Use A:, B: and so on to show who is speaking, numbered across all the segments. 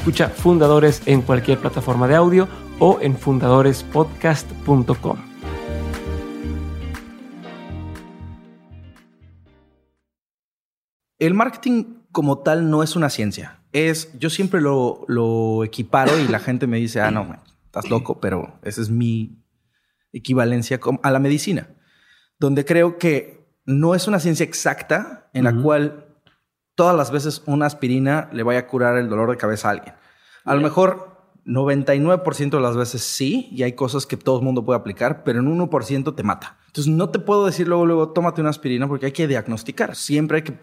A: Escucha Fundadores en cualquier plataforma de audio o en fundadorespodcast.com.
B: El marketing como tal no es una ciencia es, yo siempre lo, lo equiparo y la gente me dice, ah, no, estás loco, pero esa es mi equivalencia a la medicina, donde creo que no es una ciencia exacta en la cual todas las veces una aspirina le vaya a curar el dolor de cabeza a alguien. A lo mejor 99% de las veces sí, y hay cosas que todo el mundo puede aplicar, pero en 1% te mata. Entonces no te puedo decir luego, luego, tómate una aspirina porque hay que diagnosticar. Siempre hay que,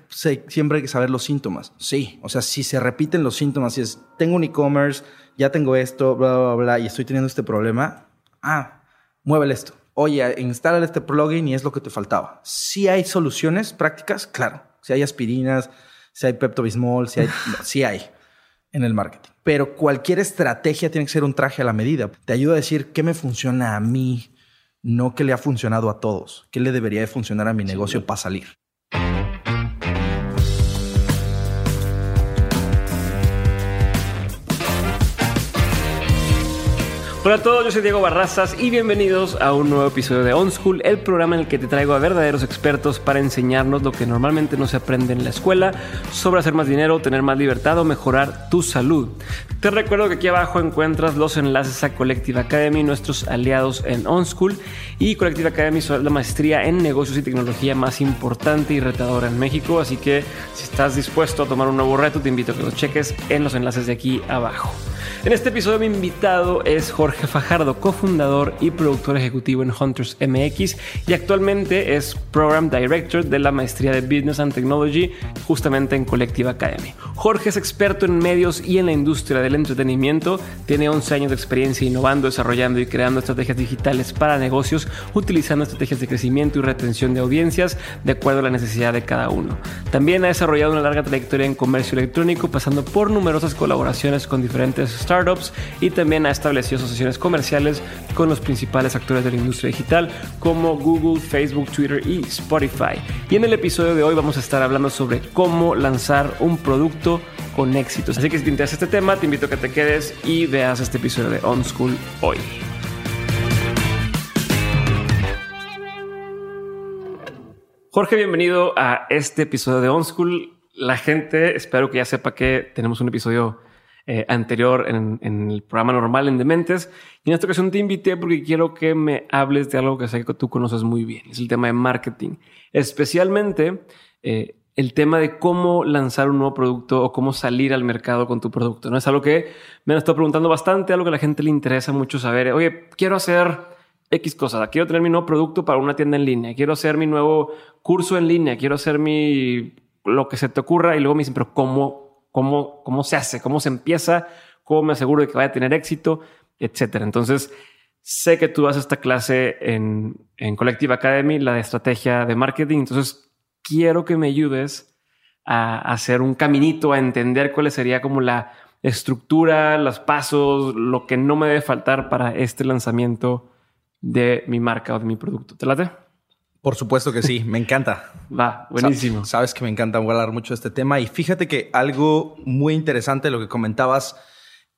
B: siempre hay que saber los síntomas. Sí, o sea, si se repiten los síntomas, si es, tengo un e-commerce, ya tengo esto, bla, bla, bla, y estoy teniendo este problema, ah, muévele esto. Oye, instala este plugin y es lo que te faltaba. Si hay soluciones prácticas, claro. Si hay aspirinas, si hay Pepto-Bismol, si hay, sí hay en el marketing. Pero cualquier estrategia tiene que ser un traje a la medida. Te ayuda a decir qué me funciona a mí, no qué le ha funcionado a todos, qué le debería de funcionar a mi negocio para salir.
A: Hola a todos, yo soy Diego Barrazas y bienvenidos a un nuevo episodio de On School, el programa en el que te traigo a verdaderos expertos para enseñarnos lo que normalmente no se aprende en la escuela sobre hacer más dinero, tener más libertad o mejorar tu salud. Te recuerdo que aquí abajo encuentras los enlaces a Collective Academy, nuestros aliados en On School y Collective Academy es la maestría en negocios y tecnología más importante y retadora en México, así que si estás dispuesto a tomar un nuevo reto, te invito a que lo cheques en los enlaces de aquí abajo. En este episodio mi invitado es Jorge Fajardo, cofundador y productor ejecutivo en Hunters MX y actualmente es Program Director de la maestría de Business and Technology justamente en Collective Academy. Jorge es experto en medios y en la industria del entretenimiento, tiene 11 años de experiencia innovando, desarrollando y creando estrategias digitales para negocios, utilizando estrategias de crecimiento y retención de audiencias de acuerdo a la necesidad de cada uno. También ha desarrollado una larga trayectoria en comercio electrónico, pasando por numerosas colaboraciones con diferentes startups y también ha establecido comerciales con los principales actores de la industria digital como Google, Facebook, Twitter y Spotify. Y en el episodio de hoy vamos a estar hablando sobre cómo lanzar un producto con éxitos. Así que si te interesa este tema, te invito a que te quedes y veas este episodio de On School hoy. Jorge, bienvenido a este episodio de On School. La gente, espero que ya sepa que tenemos un episodio eh, anterior en, el programa normal en Dementes. Y en esta ocasión te invité porque quiero que me hables de algo que sé que tú conoces muy bien. Es el tema de marketing. Especialmente eh, el tema de cómo lanzar un nuevo producto o cómo salir al mercado con tu producto. ¿no? Es algo que me han estado preguntando bastante, algo que a la gente le interesa mucho saber. Oye, quiero hacer X cosas. Quiero tener mi nuevo producto para una tienda en línea. Quiero hacer mi nuevo curso en línea. Quiero hacer mi lo que se te ocurra. Y luego me dicen, pero ¿cómo cómo, cómo se hace, cómo se empieza, cómo me aseguro de que vaya a tener éxito, etcétera. Entonces, sé que tú das esta clase en, en Collective Academy, la de estrategia de marketing. Entonces, quiero que me ayudes a hacer un caminito, a entender cuál sería como la estructura, los pasos, lo que no me debe faltar para este lanzamiento de mi marca o de mi producto. ¿Te late?
B: Por supuesto que sí, me encanta.
A: Va, buenísimo.
B: Sabes que me encanta hablar mucho de este tema y fíjate que algo muy interesante de lo que comentabas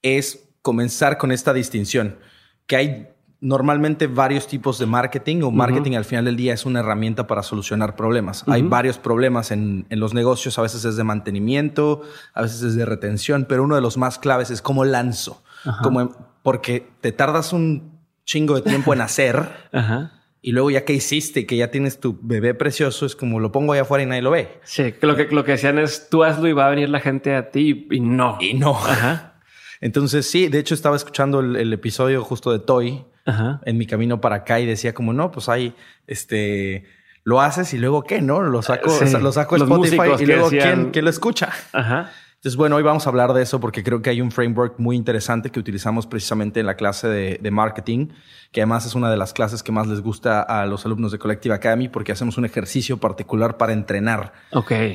B: es comenzar con esta distinción, que hay normalmente varios tipos de marketing o marketing al final del día es una herramienta para solucionar problemas. Hay varios problemas en, los negocios, a veces es de mantenimiento, a veces es de retención, pero uno de los más claves es cómo lanzo, como porque te tardas un chingo de tiempo en hacer. Ajá Y luego ya que hiciste, que ya tienes tu bebé precioso, es como lo pongo allá afuera y nadie lo ve.
A: Sí, que lo que, lo que decían es tú hazlo y va a venir la gente a ti y, no.
B: Y no. Ajá. Entonces sí, de hecho estaba escuchando el, episodio justo de Toy en mi camino para acá y decía como no, pues hay este lo haces y luego qué, ¿no? Lo saco, lo saco a Spotify y luego ¿quién, ¿quién, lo escucha. Ajá. Entonces, bueno, hoy vamos a hablar de eso porque creo que hay un framework muy interesante que utilizamos precisamente en la clase de, marketing, que además es una de las clases que más les gusta a los alumnos de Collective Academy porque hacemos un ejercicio particular para entrenar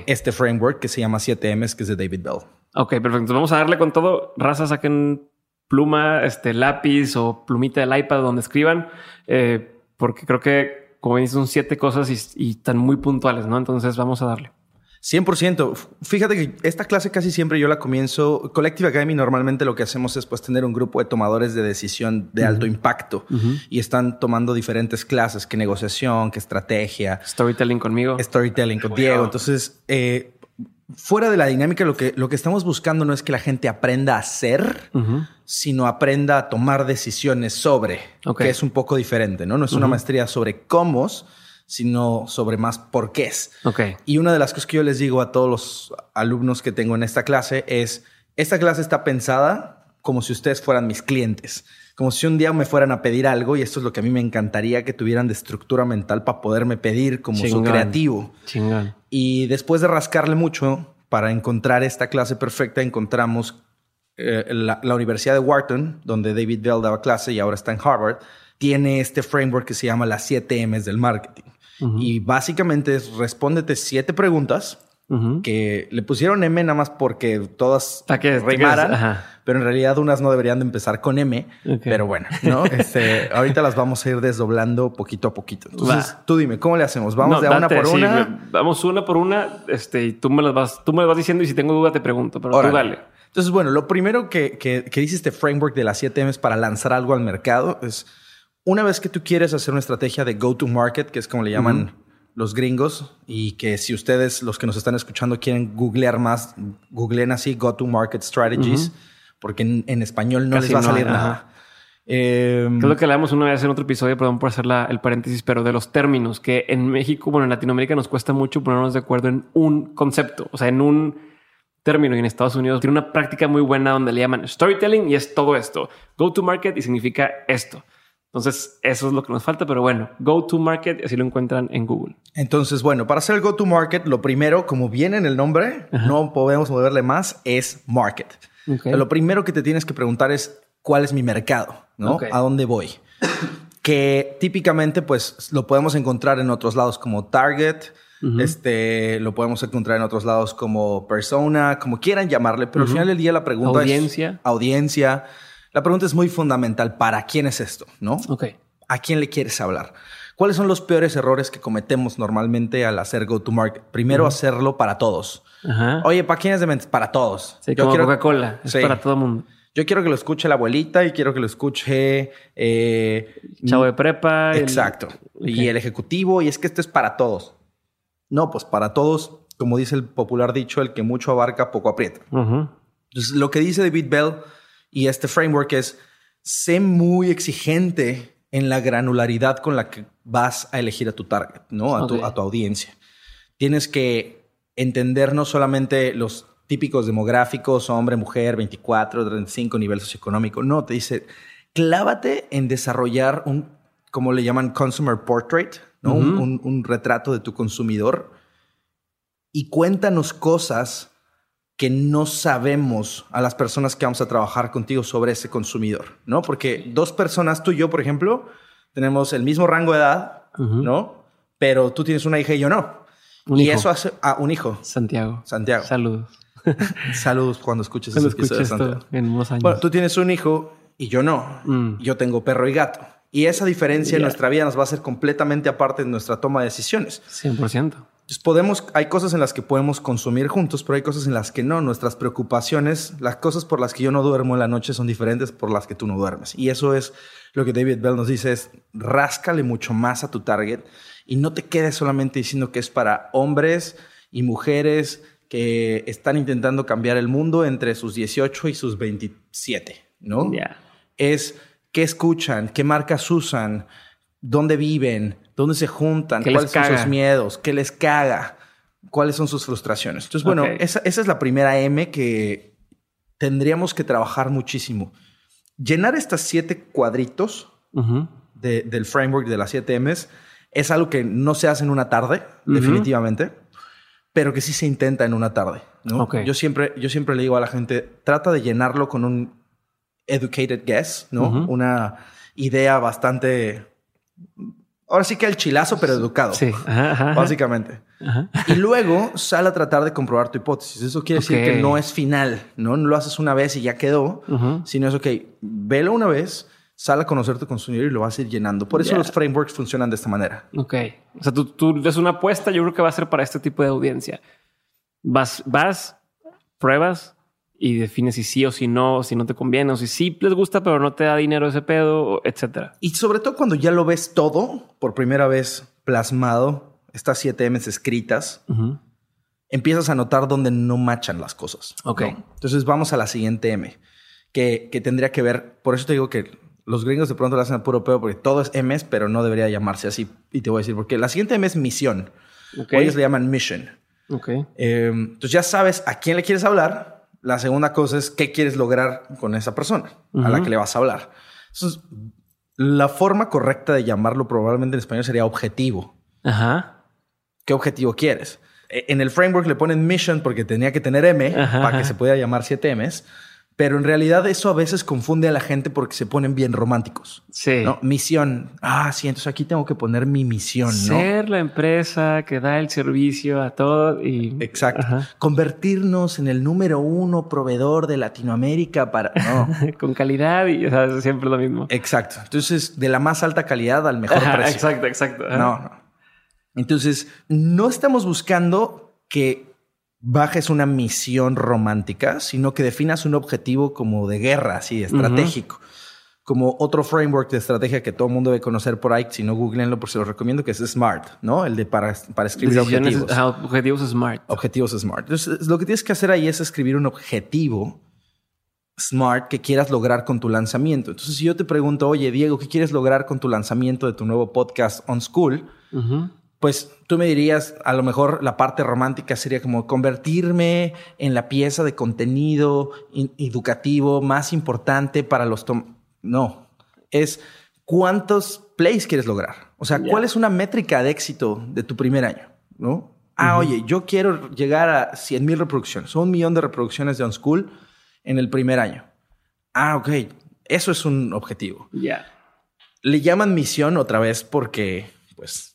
B: este framework que se llama 7Ms, que es de David Bell.
A: Ok, perfecto. Entonces vamos a darle con todo. Raza, saquen pluma, este lápiz o plumita del iPad donde escriban, eh, porque creo que, como dices, son siete cosas y, y están muy puntuales, ¿no? Entonces vamos a darle.
B: 100%. Fíjate que esta clase casi siempre yo la comienzo. Collective Academy normalmente lo que hacemos es pues tener un grupo de tomadores de decisión de alto impacto y están tomando diferentes clases, que negociación, que estrategia.
A: Storytelling conmigo.
B: Storytelling con Diego. Entonces, eh, fuera de la dinámica, lo que, lo que estamos buscando no es que la gente aprenda a hacer, sino aprenda a tomar decisiones sobre, que es un poco diferente, ¿no? No es una maestría sobre cómo, sino sobre más por qué es.
A: Okay.
B: Y una de las cosas que yo les digo a todos los alumnos que tengo en esta clase es, esta clase está pensada como si ustedes fueran mis clientes, como si un día me fueran a pedir algo y esto es lo que a mí me encantaría que tuvieran de estructura mental para poderme pedir como su creativo.
A: Chingón.
B: Y después de rascarle mucho para encontrar esta clase perfecta, encontramos eh, la, la Universidad de Wharton, donde David Bell daba clase y ahora está en Harvard, tiene este framework que se llama las 7 M's del marketing. Y básicamente es respóndete siete preguntas que le pusieron M nada más porque todas
A: que, rimaran,
B: pero en realidad unas no deberían de empezar con M. Pero bueno, ¿no? Este, ahorita las vamos a ir desdoblando poquito a poquito. Entonces, tú dime, ¿cómo le hacemos? ¿Vamos de una por una?
A: Vamos una por una este, y tú me las vas, tú me vas diciendo y si tengo duda te pregunto, pero tú dale.
B: Entonces, bueno, lo primero que, que, que dice este framework de las 7 M's para lanzar algo al mercado es una vez que tú quieres hacer una estrategia de go to market, que es como le llaman los gringos, y que si ustedes, los que nos están escuchando, quieren googlear más, googleen así go to market strategies, porque en, español no les va a salir nada.
A: Eh, es lo que hablamos una vez en otro episodio, perdón por hacer el paréntesis, pero de los términos que en México, bueno, en Latinoamérica nos cuesta mucho ponernos de acuerdo en un concepto, o sea, en un término y en Estados Unidos tiene una práctica muy buena donde le llaman storytelling y es todo esto. Go to market y significa esto. Entonces, eso es lo que nos falta, pero bueno, go to market, así lo encuentran en Google.
B: Entonces, bueno, para hacer el go to market, lo primero, como viene en el nombre, no podemos moverle más, es market. lo primero que te tienes que preguntar es cuál es mi mercado, ¿no? ¿A dónde voy? que típicamente, pues, lo podemos encontrar en otros lados como Target, este, lo podemos encontrar en otros lados como persona, como quieran llamarle, pero al final del día la pregunta
A: audiencia.
B: es audiencia. La pregunta es muy fundamental. ¿Para quién es esto? ¿No?
A: Ok.
B: ¿A quién le quieres hablar? ¿Cuáles son los peores errores que cometemos normalmente al hacer go-to-market? Primero, hacerlo para todos. Oye, ¿para quién es de mente? Para todos.
A: Sí, Yo como Coca-Cola. Es para todo el mundo.
B: Yo quiero que lo escuche la abuelita y quiero que lo escuche... Eh,
A: Chavo de prepa.
B: Exacto. Y el ejecutivo. Y es que esto es para todos. No, pues para todos, como dice el popular dicho, el que mucho abarca, poco aprieta. Entonces, lo que dice David Bell y este framework es, sé muy exigente en la granularidad con la que vas a elegir a tu target, ¿no? A, tu, a tu audiencia. Tienes que entender no solamente los típicos demográficos, hombre, mujer, 24, 35, nivel socioeconómico. No, te dice, clávate en desarrollar un, como le llaman, consumer portrait, ¿no? un, un, retrato de tu consumidor y cuéntanos cosas que no sabemos a las personas que vamos a trabajar contigo sobre ese consumidor, ¿no? Porque dos personas, tú y yo, por ejemplo, tenemos el mismo rango de edad, ¿no? Pero tú tienes una hija y yo no. y eso hace a ah, un hijo.
A: Santiago.
B: Santiago.
A: Saludos.
B: Saludos cuando escuches
A: cuando escuches esto en unos años.
B: Bueno, tú tienes un hijo y yo no. Mm. Yo tengo perro y gato. Y esa diferencia en nuestra vida nos va a hacer completamente aparte de nuestra toma de decisiones.
A: 100%
B: podemos, hay cosas en las que podemos consumir juntos, pero hay cosas en las que no. Nuestras preocupaciones, las cosas por las que yo no duermo en la noche son diferentes por las que tú no duermes. Y eso es lo que David Bell nos dice, es ráscale mucho más a tu target y no te quedes solamente diciendo que es para hombres y mujeres que están intentando cambiar el mundo entre sus 18 y sus 27, ¿no? Es qué escuchan, qué marcas usan, dónde viven, dónde se juntan,
A: ¿Qué les
B: cuáles son sus miedos, qué les caga, cuáles son sus frustraciones. Entonces, bueno, esa, esa es la primera M que tendríamos que trabajar muchísimo. Llenar estas siete cuadritos de- del framework de las 7 M's es algo que no se hace en una tarde, definitivamente, pero que sí se intenta en una tarde. ¿no? Yo, siempre, yo siempre le digo a la gente, trata de llenarlo con un educated guess, ¿no? Una idea bastante... Ahora sí que el chilazo, pero educado.
A: Sí. Ajá, ajá, ajá.
B: Básicamente.
A: Ajá.
B: Y luego sal a tratar de comprobar tu hipótesis. Eso quiere decir que no es final, ¿no? No lo haces una vez y ya quedó, sino es, ok, velo una vez, sal a conocer tu consumidor y lo vas a ir llenando. Por eso los frameworks funcionan de esta manera.
A: Ok. O sea, tú, tú es una apuesta, yo creo que va a ser para este tipo de audiencia. Vas, vas, pruebas y defines si sí o si no, si no te conviene, o si sí les gusta, pero no te da dinero ese pedo, etcétera.
B: Y sobre todo cuando ya lo ves todo por primera vez plasmado, estas 7 M's escritas,
A: Ujú.
B: empiezas a notar dónde no machan las cosas.
A: Ok.
B: ¿no? Entonces vamos a la siguiente M, que, que tendría que ver, por eso te digo que los gringos de pronto lo hacen a puro pedo porque todo es M's, pero no debería llamarse así. Y te voy a decir por qué. La siguiente M es misión.
A: Ok.
B: O ellos le llaman mission.
A: Ok.
B: Eh, entonces ya sabes a quién le quieres hablar. La segunda cosa es qué quieres lograr con esa persona a la que le vas a hablar. Entonces, la forma correcta de llamarlo probablemente en español sería objetivo.
A: Ajá.
B: ¿Qué objetivo quieres? E- En el framework le ponen mission porque tenía que tener M
A: Ajá,
B: para que se pudiera llamar 7 M's. Pero en realidad eso a veces confunde a la gente porque se ponen bien románticos.
A: Sí.
B: ¿no? Misión. Ah, sí, entonces aquí tengo que poner mi misión, ¿no?
A: Ser la empresa que da el servicio a todo y...
B: Exacto.
A: Ajá.
B: Convertirnos en el número uno proveedor de Latinoamérica para... No.
A: Con calidad y o sea, siempre lo mismo.
B: Exacto. Entonces, de la más alta calidad al mejor precio.
A: exacto, exacto.
B: No, no. Entonces, no estamos buscando que bajes una misión romántica, sino que definas un objetivo como de guerra, así, estratégico. Como otro framework de estrategia que todo el mundo debe conocer por ahí, si no, googleenlo, por si lo recomiendo, que es SMART, ¿no? El de para, para escribir
A: Decisiones-
B: objetivos.
A: objetivos smart.
B: Objetivos SMART. Entonces, lo que tienes que hacer ahí es escribir un objetivo SMART que quieras lograr con tu lanzamiento. Entonces, si yo te pregunto, oye, Diego, ¿qué quieres lograr con tu lanzamiento de tu nuevo podcast On School?
A: Ujú.
B: Pues tú me dirías, a lo mejor la parte romántica sería como convertirme en la pieza de contenido educativo más importante para los... No, es cuántos plays quieres lograr. O sea. ¿cuál es una métrica de éxito de tu primer año? ¿No? Ah, oye, yo quiero llegar a 100 mil reproducciones o un millón de reproducciones de On School en el primer año. Ah, ok. Eso es un objetivo.
A: Ya.
B: Le llaman misión otra vez porque, pues,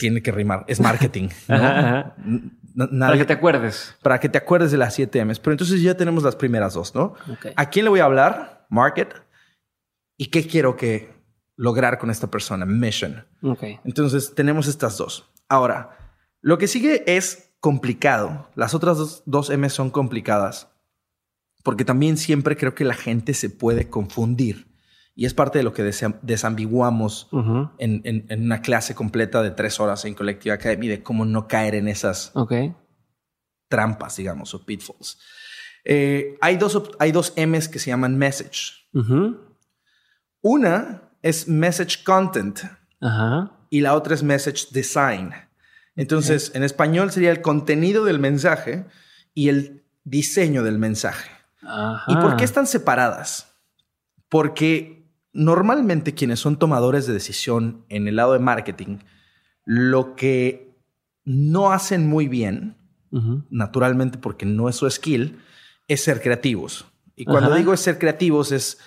B: tiene que rimar. Es marketing. ¿no?
A: Ajá, ajá.
B: N- n-
A: Para que te acuerdes.
B: para que te acuerdes de las 7 M's. Pero entonces ya tenemos las primeras dos, ¿no? ¿A quién le voy a hablar? Market. ¿Y qué quiero que lograr con esta persona? Mission.
A: Ok.
B: Entonces tenemos estas dos. Ahora, lo que sigue es complicado. Las otras dos, dos M son complicadas porque también siempre creo que la gente se puede confundir y es parte de lo que desa- desambiguamos en, en- en una clase completa de tres horas en Collective Academy de cómo no caer en esas trampas, digamos, o pitfalls. Eh, hay, dos, hay dos M's que se llaman message. Una es message content y la otra es message design. Entonces, en español sería el contenido del mensaje y el diseño del mensaje. ¿Y por qué están separadas? Porque normalmente quienes son tomadores de decisión en el lado de marketing, lo que no hacen muy bien, naturalmente porque no es su skill, es ser creativos. Y cuando
A: Ajá.
B: digo es ser creativos es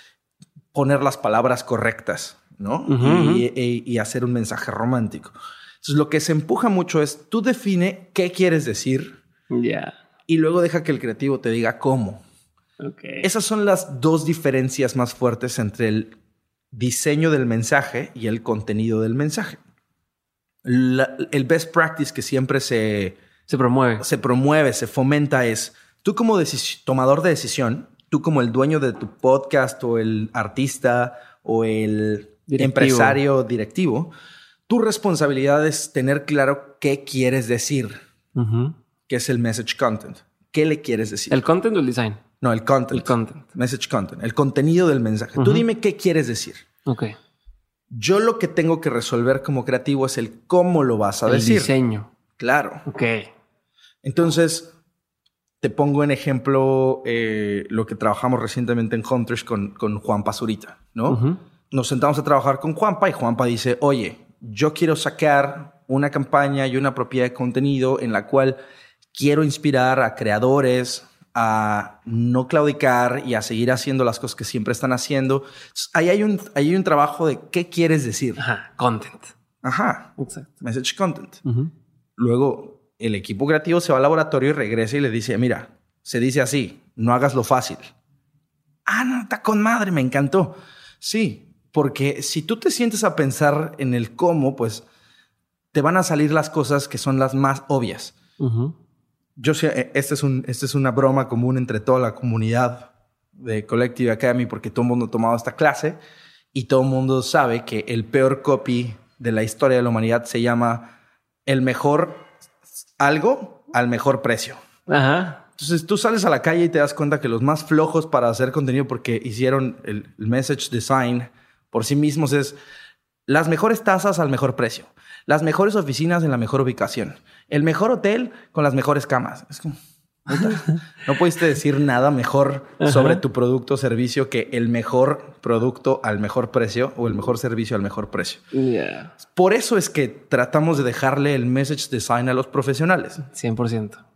B: poner las palabras correctas, ¿no?
A: Ujú,
B: y, y- y hacer un mensaje romántico. Entonces lo que se empuja mucho es tú define qué quieres decir y luego deja que el creativo te diga cómo. Esas son las dos diferencias más fuertes entre el diseño del mensaje y el contenido del mensaje. La- el best practice que siempre se,
A: Se promueve.
B: se promueve, se fomenta es tú como tomador de decisión, tú como el dueño de tu podcast o el artista o el
A: Directivo.
B: empresario directivo, tu responsabilidad es tener claro qué quieres decir,
A: Ujú.
B: que es el message content. ¿Qué le quieres decir?
A: ¿El content o el design?
B: No, el content.
A: El content.
B: Message content, el contenido del mensaje. Tú dime qué quieres decir.
A: Ok.
B: Yo lo que tengo que resolver como creativo es el cómo lo vas a
A: El
B: decir.
A: diseño.
B: Claro.
A: Ok.
B: Entonces, te pongo en ejemplo eh, lo que trabajamos recientemente en Hunters con, con Juan Pazurita, ¿no? Nos sentamos a trabajar con Juanpa y Juanpa dice, oye, yo quiero sacar una campaña y una propiedad de contenido en la cual quiero inspirar a creadores a no claudicar y a seguir haciendo las cosas que siempre están haciendo. Entonces, Ahí hay un, ahí hay un trabajo de qué quieres decir.
A: Ajá. Content.
B: Ajá.
A: Exacto.
B: Message content. Luego, el equipo creativo se va al laboratorio y regresa y le dice, mira, se dice así, no hagas lo fácil. Ah, no, está con madre, me encantó. Sí, porque si tú te sientes a pensar en el cómo, pues te van a salir las cosas que son las más obvias. Yo sé, eh, esta es, un, esta es una broma común entre toda la comunidad de Collective Academy porque todo el mundo ha tomado esta clase y todo el mundo sabe que el peor copy de la historia de la humanidad se llama el mejor algo al mejor precio.
A: Ajá.
B: Entonces tú sales a la calle y te das cuenta que los más flojos para hacer contenido porque hicieron el, el message design por sí mismos es las mejores tasas al mejor precio, las mejores oficinas en la mejor ubicación, el mejor hotel con las mejores camas. Es como, no pudiste decir nada mejor sobre tu producto o servicio que el mejor producto al mejor precio o el mejor servicio al mejor precio.
A: Yeah.
B: Por eso es que tratamos de dejarle el message design a los profesionales.
A: 100%.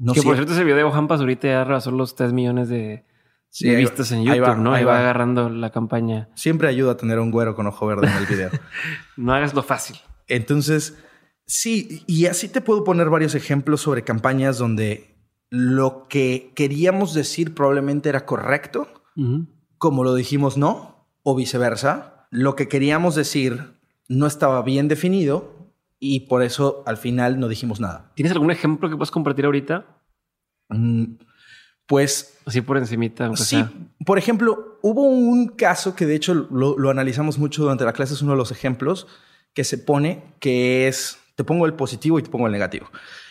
B: No
A: que por cierto, ese video de Juan Pazurita ya rebasó los 3 millones de,
B: Sí,
A: vistas en
B: ahí
A: YouTube,
B: va,
A: ¿no?
B: ahí
A: Ahí va
B: va.
A: agarrando la campaña.
B: Siempre ayuda a tener un güero con ojo verde en el video.
A: No hagas lo fácil.
B: Entonces, sí, y así te puedo poner varios ejemplos sobre campañas donde lo que queríamos decir probablemente era correcto, como lo dijimos no, o viceversa. Lo que queríamos decir no estaba bien definido y por eso al final no dijimos nada.
A: ¿Tienes algún ejemplo que puedas compartir ahorita?
B: Mm, Pues
A: Así por encimita.
B: Sí,
A: sea.
B: por ejemplo, hubo un caso que de hecho lo, lo analizamos mucho durante la clase, es uno de los ejemplos que se pone, que es, te pongo el positivo y te pongo el negativo.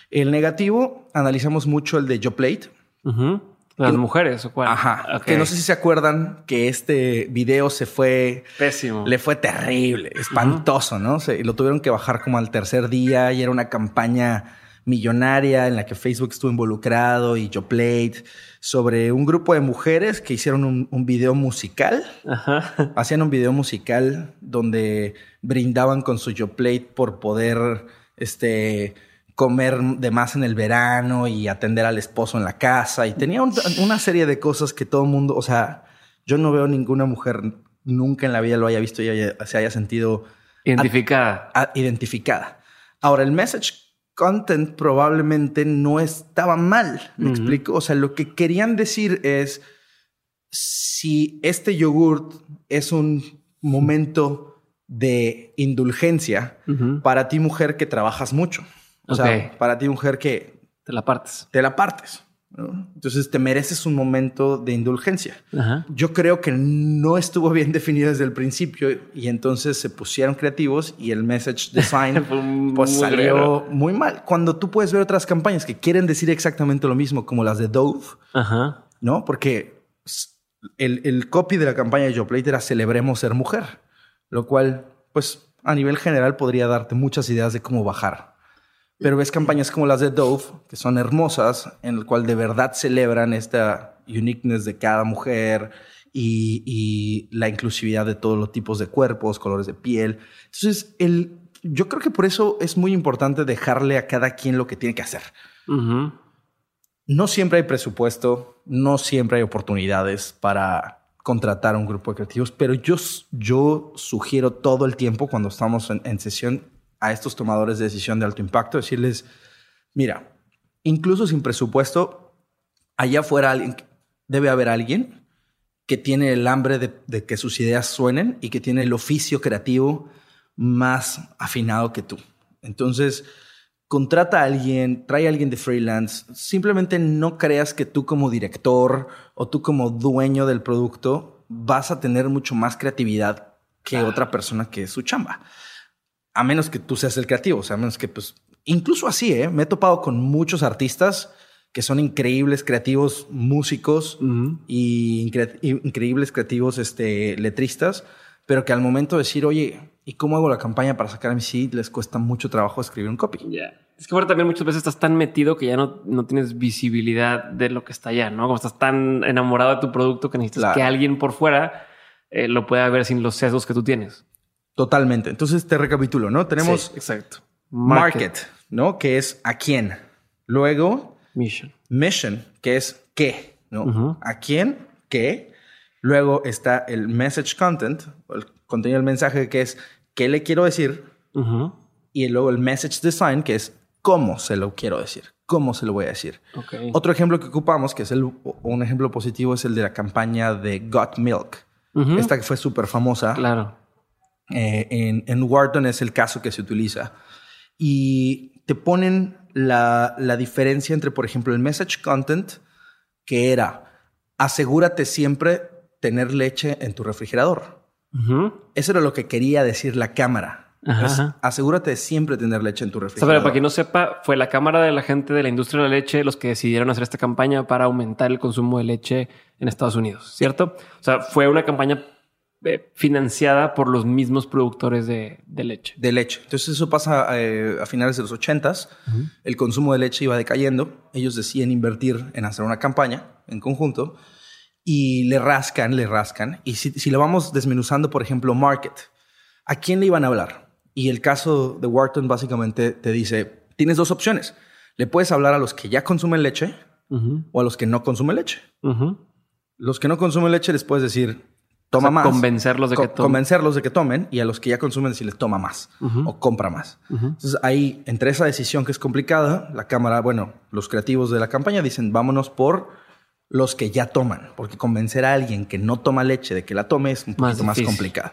B: El negativo, analizamos mucho el de Joe Plate.
A: Ujú. Las
B: Que-
A: mujeres o cuál.
B: Ajá. Que no sé si se acuerdan que este video se fue,
A: Pésimo.
B: le fue terrible, espantoso, ¿no? Se, lo tuvieron que bajar como al tercer día y era una campaña millonaria en la que Facebook estuvo involucrado y Joe Plate sobre un grupo de mujeres que hicieron un, un video musical
A: Ajá.
B: hacían un video musical donde brindaban con su plate por poder este, comer de más en el verano y atender al esposo en la casa. Y tenía un- una serie de cosas que todo el mundo, o sea, yo no veo ninguna mujer nunca en la vida lo haya visto y haya- se haya sentido
A: Identificada.
B: a- identificada. Ahora, el message content probablemente no estaba mal, ¿me explico? O sea, lo que querían decir es, si este yogurt es un momento de indulgencia para ti mujer que trabajas mucho, o sea, para ti mujer que
A: Te la partes.
B: te la partes, ¿no? entonces te mereces un momento de indulgencia.
A: Ajá.
B: Yo creo que no estuvo bien definido desde el principio y entonces se pusieron creativos y el message design pues salió
A: mugrero.
B: muy mal. Cuando tú puedes ver otras campañas que quieren decir exactamente lo mismo, como las de Dove,
A: Ajá.
B: ¿no? Porque el, el copy de la campaña de Joe Plate era celebremos ser mujer, lo cual, pues a nivel general podría darte muchas ideas de cómo bajar. Pero ves campañas como las de Dove, que son hermosas, en el cual de verdad celebran esta uniqueness de cada mujer y, y la inclusividad de todos los tipos de cuerpos, colores de piel. Entonces, el, yo creo que por eso es muy importante dejarle a cada quien lo que tiene que hacer. No siempre hay presupuesto, no siempre hay oportunidades para contratar a un grupo de creativos, pero yo, yo sugiero todo el tiempo cuando estamos en, en sesión a estos tomadores de decisión de alto impacto, decirles, mira, incluso sin presupuesto, allá afuera alguien, debe haber alguien que tiene el hambre de, de que sus ideas suenen y que tiene el oficio creativo más afinado que tú. Entonces, contrata a alguien, trae a alguien de freelance. Simplemente no creas que tú como director o tú como dueño del producto vas a tener mucho más creatividad que otra persona que es su chamba. A menos que tú seas el creativo, o sea, a menos que pues... Incluso así, ¿eh? Me he topado con muchos artistas que son increíbles creativos músicos y incre- y increíbles creativos este, letristas, pero que al momento de decir, oye, ¿y cómo hago la campaña para sacar mi seed? Les cuesta mucho trabajo escribir un copy.
A: Es que ahora también muchas veces estás tan metido que ya no, no tienes visibilidad de lo que está allá, ¿no? Como estás tan enamorado de tu producto que necesitas
B: Claro.
A: que alguien por fuera eh, lo pueda ver sin los sesgos que tú tienes.
B: Totalmente. Entonces te recapitulo, ¿no? Tenemos
A: Sí, exacto.
B: market, ¿no? Que es a quién. Luego,
A: Mission.
B: mission, que es qué. ¿A quién? ¿Qué? Luego está el message content, el contenido del mensaje, que es qué le quiero decir.
A: Ujú.
B: Y luego el message design, que es cómo se lo quiero decir, cómo se lo voy a decir.
A: Ok.
B: Otro ejemplo que ocupamos, que es el, un ejemplo positivo, es el de la campaña de Got Milk.
A: Ujú.
B: Esta que fue súper famosa.
A: Claro.
B: Eh, en, en Wharton es el caso que se utiliza. Y te ponen la, la diferencia entre, por ejemplo, el message content, que era asegúrate siempre tener leche en tu refrigerador.
A: Ujú.
B: Eso era lo que quería decir la cámara.
A: Ajá,
B: Es,
A: ajá.
B: asegúrate de siempre tener leche en tu
A: O sea,
B: refrigerador.
A: pero para quien no sepa, fue la Cámara de la gente de la industria de la leche los que decidieron hacer esta campaña para aumentar el consumo de leche en Estados Unidos, ¿cierto? O sea, fue una campaña eh, financiada por los mismos productores de, de leche.
B: de leche. Entonces eso pasa eh, a finales de los 80s. El consumo de leche iba decayendo. Ellos deciden invertir en hacer una campaña en conjunto y le rascan, le rascan. Y si, si lo vamos desmenuzando, por ejemplo, market, ¿a quién le iban a hablar? Y el caso de Wharton básicamente te dice, tienes dos opciones. Le puedes hablar a los que ya consumen leche o a los que no consumen leche. Los que no consumen leche les puedes decir, toma
A: O sea,
B: más.
A: convencerlos de que tomen.
B: Convencerlos de que tomen y a los que ya consumen decirles, toma más o compra más. Entonces ahí, entre esa decisión que es complicada, la cámara, bueno, los creativos de la campaña dicen, vámonos por los que ya toman, porque convencer a alguien que no toma leche de que la tome es un
A: Más
B: poquito más,
A: difícil.
B: complicado.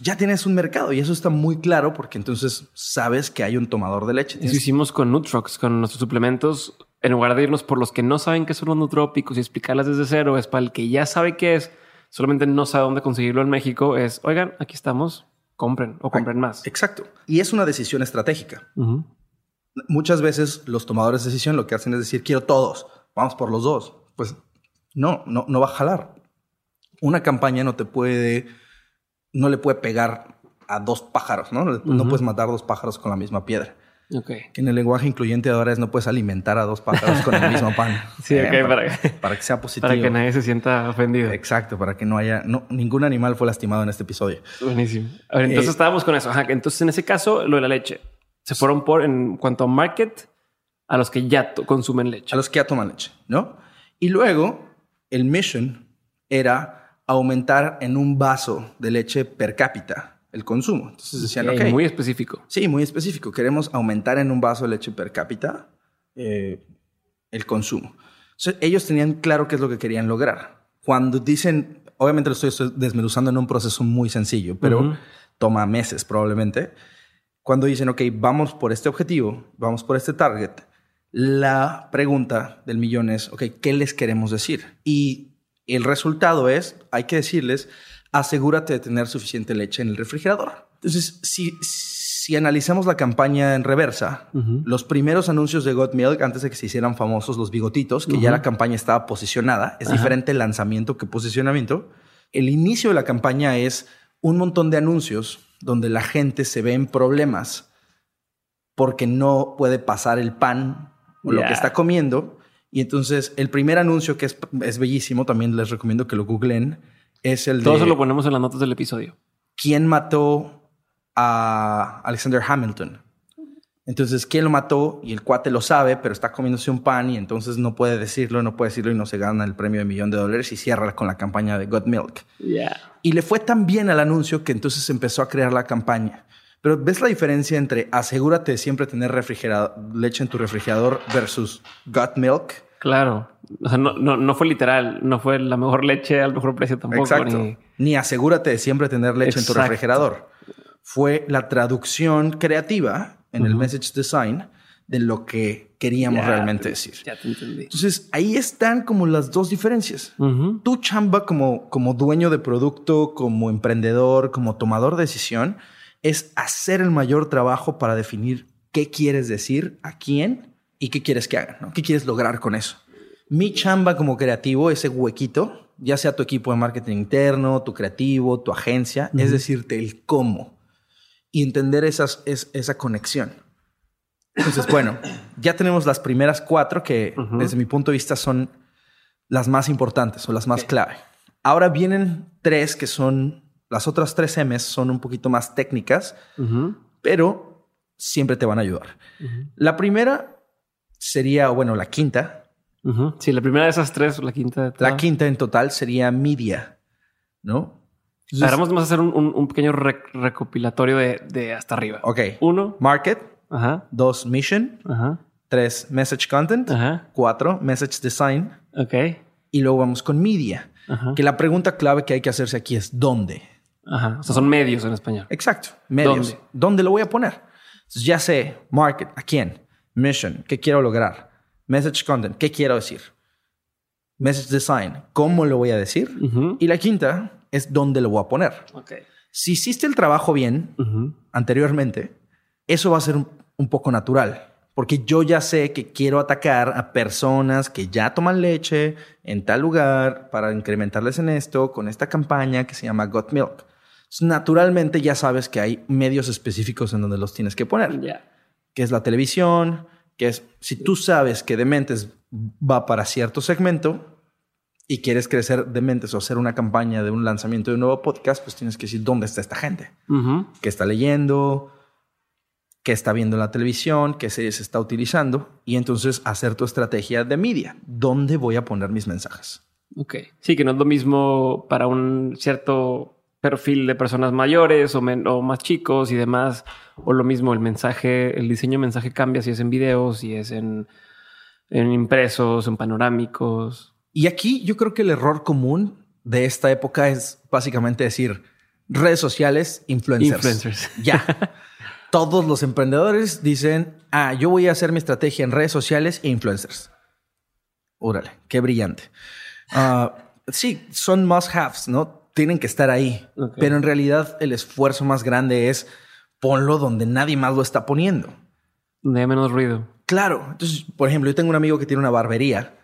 B: Ya tienes un mercado y eso está muy claro porque entonces sabes que hay un tomador de leche.
A: Eso
B: Tienes-
A: hicimos con Nutrox, con nuestros suplementos. En lugar de irnos por los que no saben qué son los nutrópicos y explicarlas desde cero, es para el que ya sabe qué es, solamente no sabe dónde conseguirlo en México. Es, oigan, aquí estamos, compren o compren más.
B: Exacto. Y es una decisión estratégica. Muchas veces los tomadores de decisión lo que hacen es decir, quiero todos, vamos por los dos. Pues no, no, no va a jalar. Una campaña no te puede, no le puede pegar a dos pájaros, ¿no? No puedes matar dos pájaros con la misma piedra.
A: Ok.
B: Que en el lenguaje incluyente ahora es no puedes alimentar a dos pájaros con el mismo pan.
A: Sí, ok,
B: para,
A: para-
B: para que sea positivo.
A: Para que nadie se sienta ofendido.
B: Exacto, para que no haya, no, ningún animal fue lastimado en este episodio.
A: Buenísimo. A ver, entonces
B: Eh,
A: estábamos con eso. Ajá, entonces en ese caso, lo de la leche. Se fueron por, en cuanto a market, a los que ya consumen leche.
B: a los que ya toman leche, ¿no? Y luego el mission era aumentar en un vaso de leche per cápita el consumo. Entonces decían,
A: Ok,
B: ok,
A: Muy específico.
B: sí, muy específico, queremos aumentar en un vaso de leche per cápita eh, el consumo. Entonces, ellos tenían claro qué es lo que querían lograr. Cuando dicen, obviamente lo estoy desmenuzando en un proceso muy sencillo, pero
A: Ujú.
B: toma meses probablemente. Cuando dicen, ok, vamos por este objetivo, vamos por este target, la pregunta del millón es, ok, ¿qué les queremos decir? Y el resultado es, hay que decirles, asegúrate de tener suficiente leche en el refrigerador. Entonces, si, si analizamos la campaña en reversa, los primeros anuncios de Got Milk, antes de que se hicieran famosos los bigotitos, que ya la campaña estaba posicionada, es
A: Ajá.
B: diferente el lanzamiento que posicionamiento. El inicio de la campaña es un montón de anuncios donde la gente se ve en problemas porque no puede pasar el pan o lo que está comiendo. Y entonces el primer anuncio que es, es bellísimo, también les recomiendo que lo googleen, es el
A: Todo
B: de
A: eso lo ponemos en las notas del episodio.
B: quién mató a Alexander Hamilton. Entonces, ¿quién lo mató? Y el cuate lo sabe, pero está comiéndose un pan y entonces no puede decirlo, no puede decirlo y no se gana el premio de millón de dólares y cierra con la campaña de Got Milk. Y le fue tan bien al anuncio que entonces empezó a crear la campaña. Pero ¿ves la diferencia entre asegúrate de siempre tener refrigerado- leche en tu refrigerador versus Got Milk?
A: Claro. O sea, no, no, no fue literal. No fue la mejor leche al mejor precio tampoco.
B: Exacto.
A: ni-
B: Ni asegúrate de siempre tener leche en tu
A: Exacto.
B: refrigerador. Fue la traducción creativa en el
A: Ujú.
B: message design de lo que queríamos
A: Ya,
B: realmente decir.
A: Ya te entendí.
B: Entonces, ahí están como las dos diferencias.
A: Ujú.
B: Tu chamba como, como dueño de producto, como emprendedor, como tomador de decisión, es hacer el mayor trabajo para definir qué quieres decir, a quién y qué quieres que hagan, ¿no? ¿Qué quieres lograr con eso? Mi chamba como creativo, ese huequito, ya sea tu equipo de marketing interno, tu creativo, tu agencia, es decirte el cómo y entender esas, es, esa conexión. Entonces, bueno, ya tenemos las primeras cuatro que desde mi punto de vista son las más importantes o las más clave. Ahora vienen tres que son, las otras tres M's son un poquito más técnicas, pero siempre te van a ayudar. La primera sería, bueno, la quinta,
A: Sí, la primera de esas tres, la quinta. De
B: la quinta en total sería media, ¿no?
A: Ahora vamos a hacer un, pequeño recopilatorio de, hasta arriba.
B: Ok.
A: Uno.
B: Market. Ajá. Dos, mission. Ajá. Tres, message content. Ajá. Cuatro, message design.
A: Ok.
B: Y luego vamos con media. Que la pregunta clave que hay que hacerse aquí es ¿dónde?
A: Ajá. O sea, son medios en español.
B: Exacto. Medios. ¿Dónde, ¿Dónde lo voy a poner? ya sé, market, ¿a quién? Mission, ¿qué quiero lograr? Message content, ¿qué quiero decir? Message design, ¿cómo lo voy a decir? Y la quinta es dónde lo voy a poner. Si hiciste el trabajo bien anteriormente, eso va a ser un, poco natural. Porque yo ya sé que quiero atacar a personas que ya toman leche en tal lugar para incrementarles en esto con esta campaña que se llama Got Milk. Naturalmente ya sabes que hay medios específicos en donde los tienes que poner. Que es la televisión, que es, si tú sabes que Dementes va para cierto segmento y quieres crecer Dementes o hacer una campaña de un lanzamiento de un nuevo podcast, pues tienes que decir dónde está esta gente, qué está leyendo, qué está viendo en la televisión, qué series está utilizando y entonces hacer tu estrategia de media, dónde voy a poner mis mensajes.
A: Ok. Sí, que no es lo mismo para un cierto perfil de personas mayores o, más chicos y demás. O lo mismo, el mensaje, el diseño de mensaje cambia si es en videos, si es en, en impresos, en panorámicos.
B: Y aquí yo creo que el error común de esta época es básicamente decir redes sociales, influencers. Influencers. Ya. Todos los emprendedores dicen, ah, yo voy a hacer mi estrategia en redes sociales e influencers. Órale, qué brillante. Ah, sí, son must haves, ¿no? Tienen que estar ahí. Pero en realidad el esfuerzo más grande es ponlo donde nadie más lo está poniendo.
A: Donde hay menos ruido.
B: Claro. Entonces, por ejemplo, yo tengo un amigo que tiene una barbería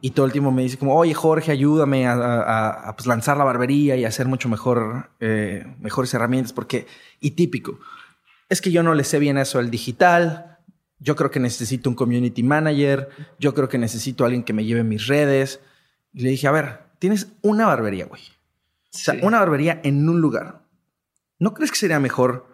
B: y todo el tiempo me dice como, oye Jorge, ayúdame a, pues, lanzar la barbería y hacer mucho mejor, eh, mejores herramientas porque, y típico, es que yo no le sé bien eso al digital. Yo creo que necesito un community manager. Yo creo que necesito a alguien que me lleve mis redes. Y le dije, a ver, tienes una barbería, güey. Una barbería en un lugar. ¿No crees que sería mejor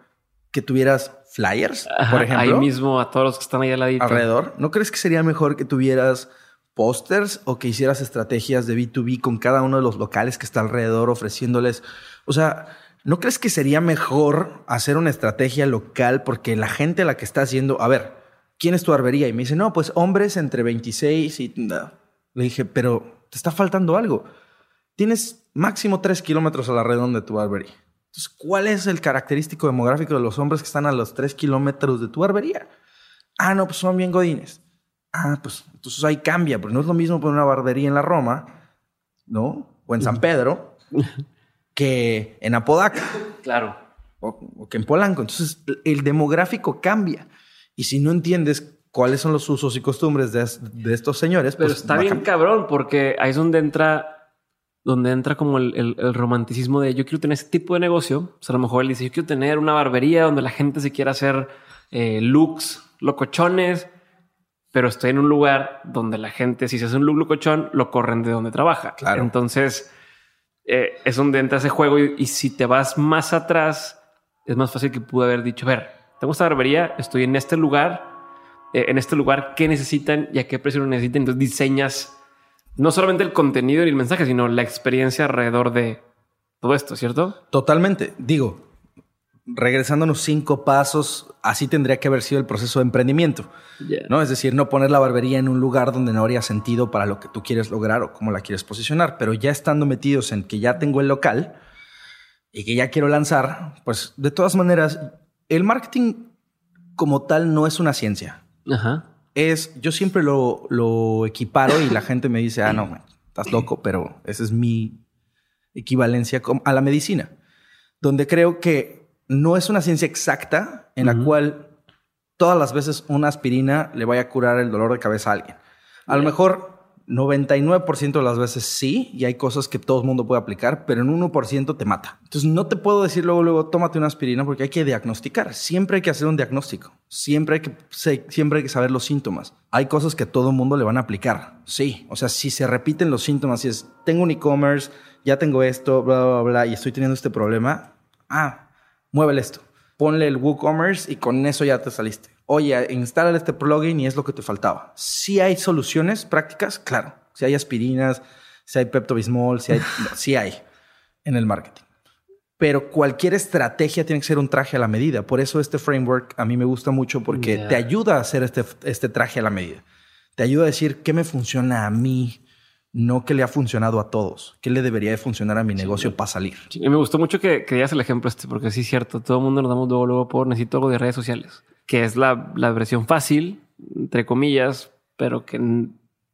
B: que tuvieras flyers, por ejemplo?
A: Ahí mismo, a todos los que están ahí al ladito.
B: Alrededor. ¿No crees que sería mejor que tuvieras pósters o que hicieras estrategias de B2B con cada uno de los locales que está alrededor ofreciéndoles? O sea, ¿no crees que sería mejor hacer una estrategia local porque la gente a la que está haciendo, a ver, ¿quién es tu barbería? Y me dice, no, pues hombres entre 26 y... Le dije, pero te está faltando algo. Tienes máximo 3 kilómetros a la redonda de tu barbería. Entonces, ¿cuál es el característico demográfico de los hombres que están a los 3 kilómetros de tu barbería? Ah, no, pues son bien godines. Ah, pues entonces ahí cambia, porque no es lo mismo poner una barbería en la Roma, ¿no? O en San Pedro, que en Apodaca.
A: Claro.
B: O, que en Polanco. Entonces, el demográfico cambia. Y si no entiendes cuáles son los usos y costumbres de, estos señores,
A: Pero pues está bien cabrón, porque ahí es donde entra donde entra como el, romanticismo de yo quiero tener ese tipo de negocio. O sea, a lo mejor él dice yo quiero tener una barbería donde la gente se quiera hacer eh, looks locochones, pero estoy en un lugar donde la gente, si se hace un look locochón, lo corren de donde trabaja. Claro. Entonces eh, es donde entra ese juego y, si te vas más atrás, es más fácil que pude haber dicho, a ver, tengo esta barbería, estoy en este lugar, eh, en este lugar, ¿qué necesitan y a qué precio lo necesitan? Entonces diseñas no solamente el contenido y el mensaje, sino la experiencia alrededor de todo esto, ¿cierto?
B: Totalmente. Digo, regresándonos cinco pasos, así tendría que haber sido el proceso de emprendimiento. ¿no? Es decir, no poner la barbería en un lugar donde no habría sentido para lo que tú quieres lograr o cómo la quieres posicionar. Pero ya estando metidos en que ya tengo el local y que ya quiero lanzar, pues de todas maneras, el marketing como tal no es una ciencia. Ajá es, yo siempre lo, lo equiparo y la gente me dice, ah, no, estás loco, pero esa es mi equivalencia a la medicina, donde creo que no es una ciencia exacta en la cual todas las veces una aspirina le vaya a curar el dolor de cabeza a alguien. A lo mejor 99% de las veces sí, y hay cosas que todo el mundo puede aplicar, pero en 1% te mata. Entonces no te puedo decir luego, luego, tómate una aspirina porque hay que diagnosticar. Siempre hay que hacer un diagnóstico. Siempre hay que, siempre hay que saber los síntomas. Hay cosas que todo el mundo le van a aplicar. Sí, o sea, si se repiten los síntomas, si es, tengo un e-commerce, ya tengo esto, bla, bla, bla, y estoy teniendo este problema, ah, muévele esto. Ponle el WooCommerce y con eso ya te saliste oye, instala este plugin y es lo que te faltaba. Si hay soluciones prácticas, claro. Si hay aspirinas, si hay Pepto-Bismol, si hay, sí hay en el marketing. Pero cualquier estrategia tiene que ser un traje a la medida. Por eso este framework a mí me gusta mucho porque te ayuda a hacer este, este traje a la medida. Te ayuda a decir qué me funciona a mí, no qué le ha funcionado a todos, qué le debería de funcionar a mi negocio para salir.
A: y me gustó mucho que, que el ejemplo este, porque sí es cierto, todo el mundo nos damos luego, luego por necesito algo de redes sociales que es la, la versión fácil, entre comillas, pero que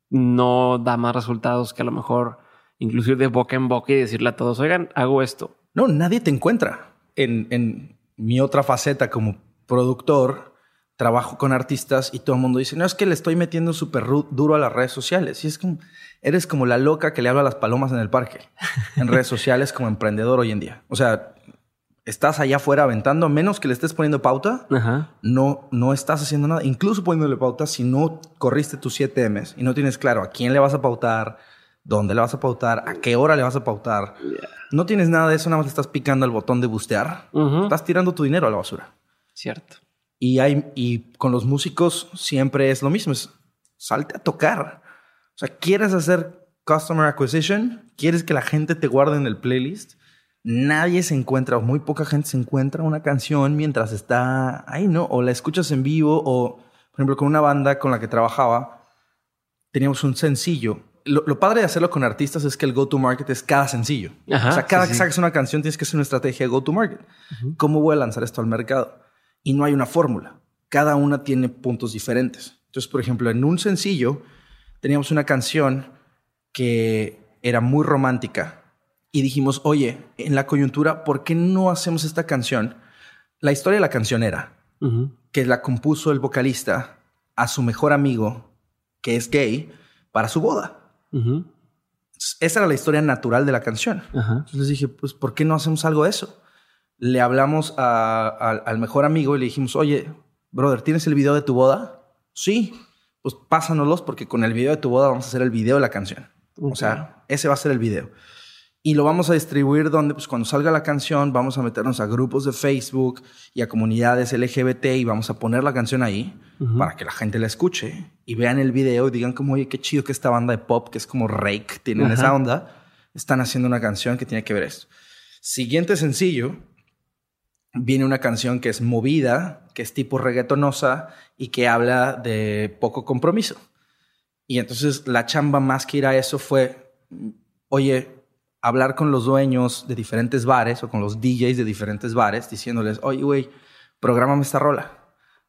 A: no da más resultados que a lo mejor inclusive de boca en boca y decirle a todos, oigan, hago esto.
B: No, nadie te encuentra. En, en mi otra faceta como productor, trabajo con artistas y todo el mundo dice, no, es que le estoy metiendo súper duro a las redes sociales. Y es como, eres como la loca que le habla a las palomas en el parque, en redes sociales como emprendedor hoy en día. O sea, estás allá afuera aventando, menos que le estés poniendo pauta, no, no estás haciendo nada. Incluso poniéndole pauta, si no corriste tus 7 M's y no tienes claro a quién le vas a pautar, dónde le vas a pautar, a qué hora le vas a pautar, no tienes nada de eso, nada más le estás picando el botón de bustear, estás tirando tu dinero a la basura.
A: Cierto.
B: Y, hay, y con los músicos siempre es lo mismo, es salte a tocar. O sea, ¿quieres hacer customer acquisition? ¿Quieres que la gente te guarde en el playlist? Nadie se encuentra, o muy poca gente se encuentra una canción mientras está ahí, ¿no? O la escuchas en vivo, o por ejemplo, con una banda con la que trabajaba, teníamos un sencillo. Lo, padre de hacerlo con artistas es que el go-to-market es cada sencillo. o sea, cada que saques una canción tienes que hacer una estrategia de go-to-market. ¿Cómo voy a lanzar esto al mercado? Y no hay una fórmula. Cada una tiene puntos diferentes. Entonces, por ejemplo, en un sencillo teníamos una canción que era muy romántica, y dijimos, oye, en la coyuntura, ¿por qué no hacemos esta canción? La historia de la canción era que la compuso el vocalista a su mejor amigo, que es gay, para su boda. Esa era la historia natural de la canción. Entonces dije, pues, ¿por qué no hacemos algo de eso? Le hablamos al mejor amigo y le dijimos, oye, brother, ¿tienes el video de tu boda? Sí, pues pásanoslos porque con el video de tu boda vamos a hacer el video de la canción. O sea, ese va a ser el video y lo vamos a distribuir donde, pues cuando salga la canción, vamos a meternos a grupos de Facebook y a comunidades LGBT y vamos a poner la canción ahí para que la gente la escuche y vean el video y digan como, oye, qué chido que esta banda de pop, que es como Rake, tienen esa onda, están haciendo una canción que tiene que ver esto. Siguiente sencillo, viene una canción que es movida, que es tipo reggaetonosa y que habla de poco compromiso. Y entonces la chamba más que ir a eso fue, oye, hablar con los dueños de diferentes bares o con los DJs de diferentes bares diciéndoles, oye, güey, prográmame esta rola.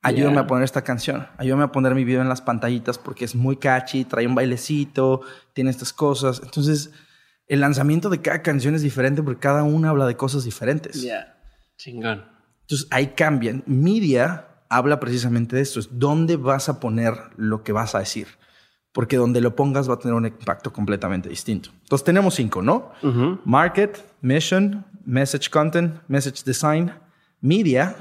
B: Ayúdame a poner esta canción. Ayúdame a poner mi video en las pantallitas porque es muy catchy, trae un bailecito, tiene estas cosas. Entonces, el lanzamiento de cada canción es diferente porque cada una habla de cosas diferentes.
A: Ya, chingón.
B: Entonces, ahí cambian. Media habla precisamente de esto. Es dónde vas a poner lo que vas a decir porque donde lo pongas va a tener un impacto completamente distinto. Entonces tenemos cinco, ¿no? Market, Mission, Message Content, Message Design, Media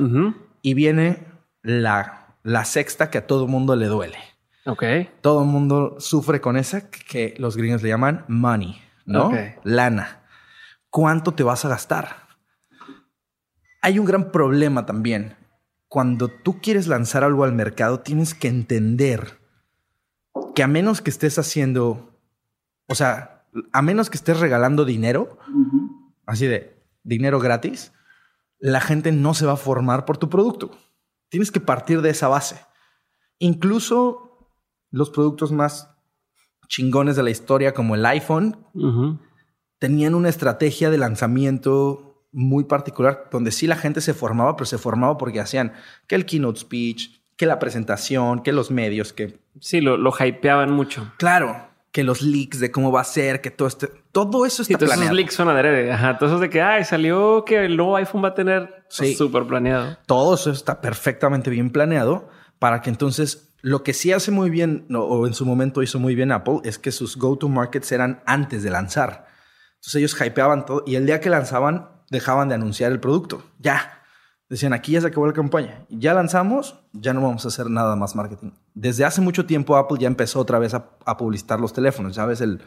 B: y viene la, la sexta que a todo mundo le duele.
A: Ok.
B: Todo el mundo sufre con esa que los gringos le llaman money, ¿no? Lana. ¿Cuánto te vas a gastar? Hay un gran problema también. Cuando tú quieres lanzar algo al mercado, tienes que entender que a menos que estés haciendo, o sea, a menos que estés regalando dinero, así de dinero gratis, la gente no se va a formar por tu producto. Tienes que partir de esa base. Incluso los productos más chingones de la historia, como el iPhone, tenían una estrategia de lanzamiento muy particular, donde sí la gente se formaba, pero se formaba porque hacían que el keynote speech, que la presentación, que los medios, que...
A: Sí, lo, lo hypeaban mucho.
B: Claro, que los leaks de cómo va a ser, que todo este, todo eso está
A: sí, todos esos leaks son adrede. Ajá, todo eso de que, ay, salió que el nuevo iPhone va a tener súper planeado.
B: Todo eso está perfectamente bien planeado para que entonces Lo que sí hace muy bien, o en su momento hizo muy bien Apple, es que sus go-to-markets eran antes de lanzar. Entonces ellos hypeaban todo y el día que lanzaban dejaban de anunciar el producto. Ya. Decían, aquí ya se acabó la campaña. Ya lanzamos, ya no vamos a hacer nada más marketing. Desde hace mucho tiempo Apple ya empezó otra vez a, a publicitar los teléfonos. Ya ves el,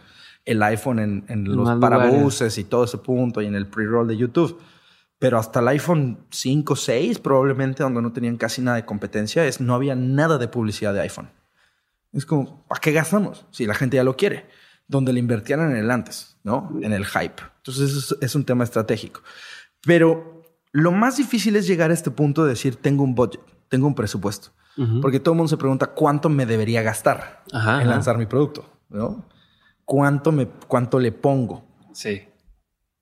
B: el iPhone en, en los parabuses y todo ese punto y en el pre-roll de YouTube. Pero hasta el iPhone 5, 6 probablemente, donde no tenían casi nada de competencia, es, no había nada de publicidad de iPhone. Es como, ¿para qué gastamos? Si la gente ya lo quiere. Donde le invertieran en el antes, ¿no? En el hype. Entonces es, es un tema estratégico. Pero lo más difícil es llegar a este punto de decir, tengo un budget, tengo un presupuesto. Porque todo el mundo se pregunta, ¿cuánto me debería gastar
A: Ajá,
B: en
A: ajá.
B: lanzar mi producto? ¿No? ¿Cuánto, me, ¿Cuánto le pongo?
A: Sí.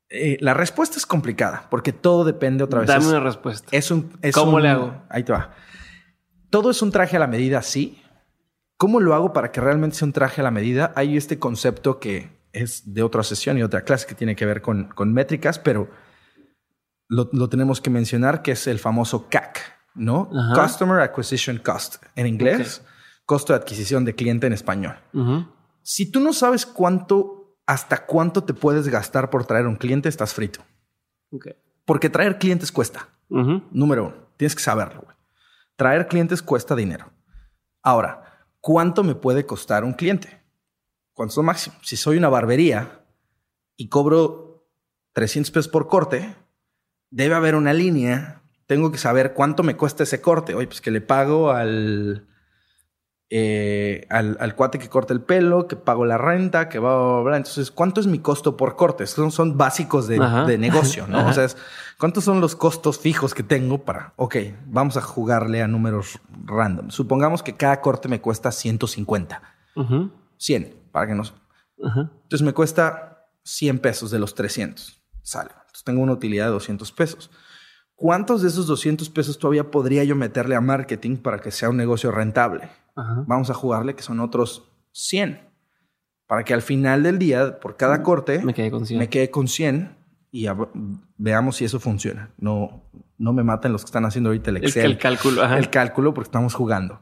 B: Eh, la respuesta es complicada porque todo depende otra vez.
A: Dame
B: Es-
A: una respuesta.
B: es un, es
A: ¿Cómo
B: un-
A: le hago?
B: Ahí te va. Todo es un traje a la medida, sí. ¿Cómo lo hago para que realmente sea un traje a la medida? Hay este concepto que es de otra sesión y otra clase que tiene que ver con, con métricas, pero lo, lo tenemos que mencionar, que es el famoso CAC, ¿no?
A: Ajá.
B: Customer Acquisition Cost en inglés, costo de adquisición de cliente en español. Si tú no sabes cuánto, hasta cuánto te puedes gastar por traer un cliente, estás frito.
A: Ok.
B: Porque traer clientes cuesta.
A: Ujú.
B: Número uno, tienes que saberlo. Traer clientes cuesta dinero. Ahora, ¿cuánto me puede costar un cliente? ¿Cuánto es lo máximo? Si soy una barbería y cobro 300 pesos por corte, debe haber una línea. Tengo que saber cuánto me cuesta ese corte. Oye, pues que le pago al, eh, al, al cuate que corta el pelo, que pago la renta, que va, bla, bla, bla. Entonces, ¿cuánto es mi costo por corte? Son, son básicos de, negocio, ¿no?
A: Ajá.
B: O sea, es, ¿cuántos son los costos fijos que tengo para, ok, vamos a jugarle a números random. Supongamos que cada corte me cuesta 150,
A: Ujú.
B: 100, para que no... Entonces me cuesta 100 pesos de los 300. Sale. Tengo una utilidad de 200 pesos. ¿Cuántos de esos 200 pesos todavía podría yo meterle a marketing para que sea un negocio rentable?
A: Ajá.
B: Vamos a jugarle que son otros 100. Para que al final del día, por cada corte,
A: Me quedé con 100.
B: me quede con 100 y veamos si eso funciona. No, no me maten los que están haciendo ahorita el
A: El,
B: Excel
A: el cálculo. Ajá.
B: el cálculo porque estamos jugando.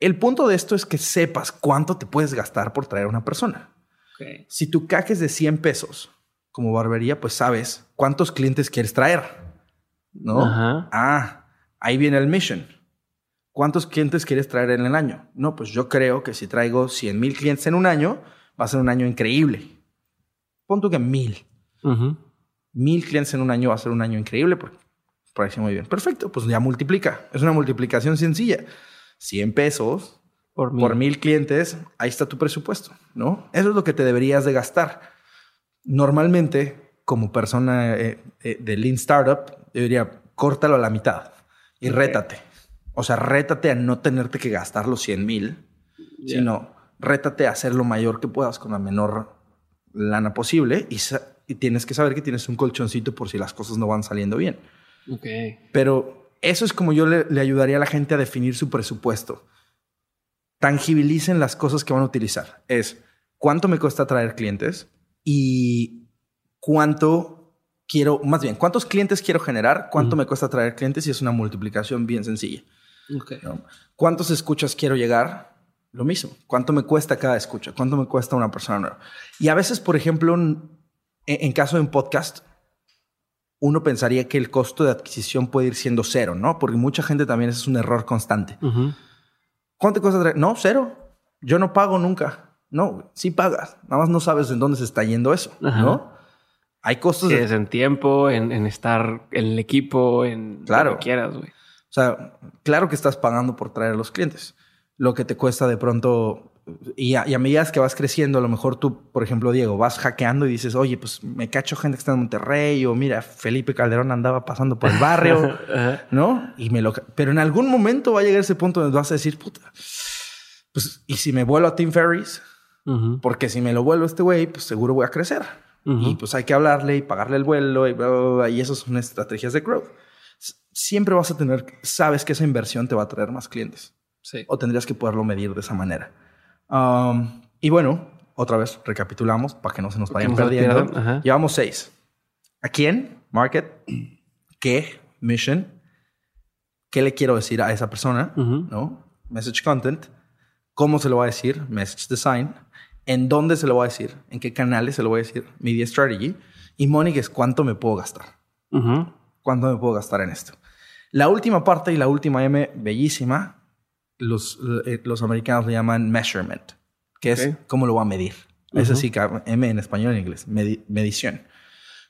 B: El punto de esto es que sepas cuánto te puedes gastar por traer a una persona. Si tu CAC es de 100 pesos como barbería, pues sabes cuántos clientes quieres traer. ¿No?
A: Ajá.
B: Ah, ahí viene el mission. ¿Cuántos clientes quieres traer en el año? No, pues yo creo que si traigo 100 mil clientes en un año, va a ser un año increíble. Punto que mil. Mil clientes en un año va a ser un año increíble. Porque parece muy bien. Perfecto, pues ya multiplica. Es una multiplicación sencilla. 100 pesos
A: Por mil.
B: por mil clientes, ahí está tu presupuesto, ¿no? Eso es lo que te deberías de gastar. Normalmente, como persona eh, eh, de Lean Startup, yo diría, córtalo a la mitad y rétate. O sea, rétate a no tenerte que gastar los 100 mil, sino rétate a hacer lo mayor que puedas con la menor lana posible y, tienes que saber que tienes un colchoncito por si las cosas no van saliendo bien.
A: Ok.
B: Pero eso es como yo le, le ayudaría a la gente a definir su presupuesto. Tangibilicen las cosas que van a utilizar. Es cuánto me cuesta traer clientes y cuánto quiero, más bien, cuántos clientes quiero generar, cuánto me cuesta traer clientes y es una multiplicación bien sencilla.
A: Ok.
B: ¿no? ¿Cuántos escuchas quiero llegar? Lo mismo. ¿Cuánto me cuesta cada escucha? ¿Cuánto me cuesta una persona nueva? Y a veces, por ejemplo, en, en caso de un podcast, uno pensaría que el costo de adquisición puede ir siendo cero, ¿no? Porque mucha gente también ese es un error constante.
A: Ujú.
B: ¿Cuánto te cuesta traer? No, cero. Yo no pago nunca. No, güey, sí pagas. Nada más no sabes en dónde se está yendo eso,
A: Ajá.
B: ¿no? Hay costos
A: Sí,
B: de
A: es en tiempo, en, en estar en el equipo, en
B: Claro.
A: lo que quieras, güey.
B: O sea, claro que estás pagando por traer a los clientes. Lo que te cuesta de pronto, y a, y a medida que vas creciendo, a lo mejor tú, por ejemplo, Diego, vas hackeando y dices, oye, pues me cacho gente que está en Monterrey, o mira, Felipe Calderón andaba pasando por el barrio. ¿no? Y me lo. Pero en algún momento va a llegar ese punto donde vas a decir, puta, pues, ¿y si me vuelo a Tim Ferris?
A: Ujú.
B: Porque si me lo vuelvo a este güey, pues seguro voy a crecer.
A: Ujú.
B: Y pues hay que hablarle y pagarle el vuelo y bla, bla, bla, y esas son estrategias de growth. Siempre vas a tener, sabes que esa inversión te va a traer más clientes
A: Sí.
B: o tendrías que poderlo medir de esa manera. Um, y bueno, otra vez recapitulamos para que no se nos vayan perdiendo.
A: ajá.
B: Llevamos seis. ¿A quién? Market. ¿Qué? Mission. ¿Qué le quiero decir a esa persona? ¿No? message content. ¿Cómo se lo voy a decir? Message design. ¿En dónde se lo voy a decir? ¿En qué canales se lo voy a decir? Media strategy. Y money es cuánto me puedo gastar. ¿Cuánto me puedo gastar en esto? La última parte y la última M, bellísima, los, eh, los americanos le llaman measurement, que es cómo lo voy a medir. Es así, M en español y en inglés, medición.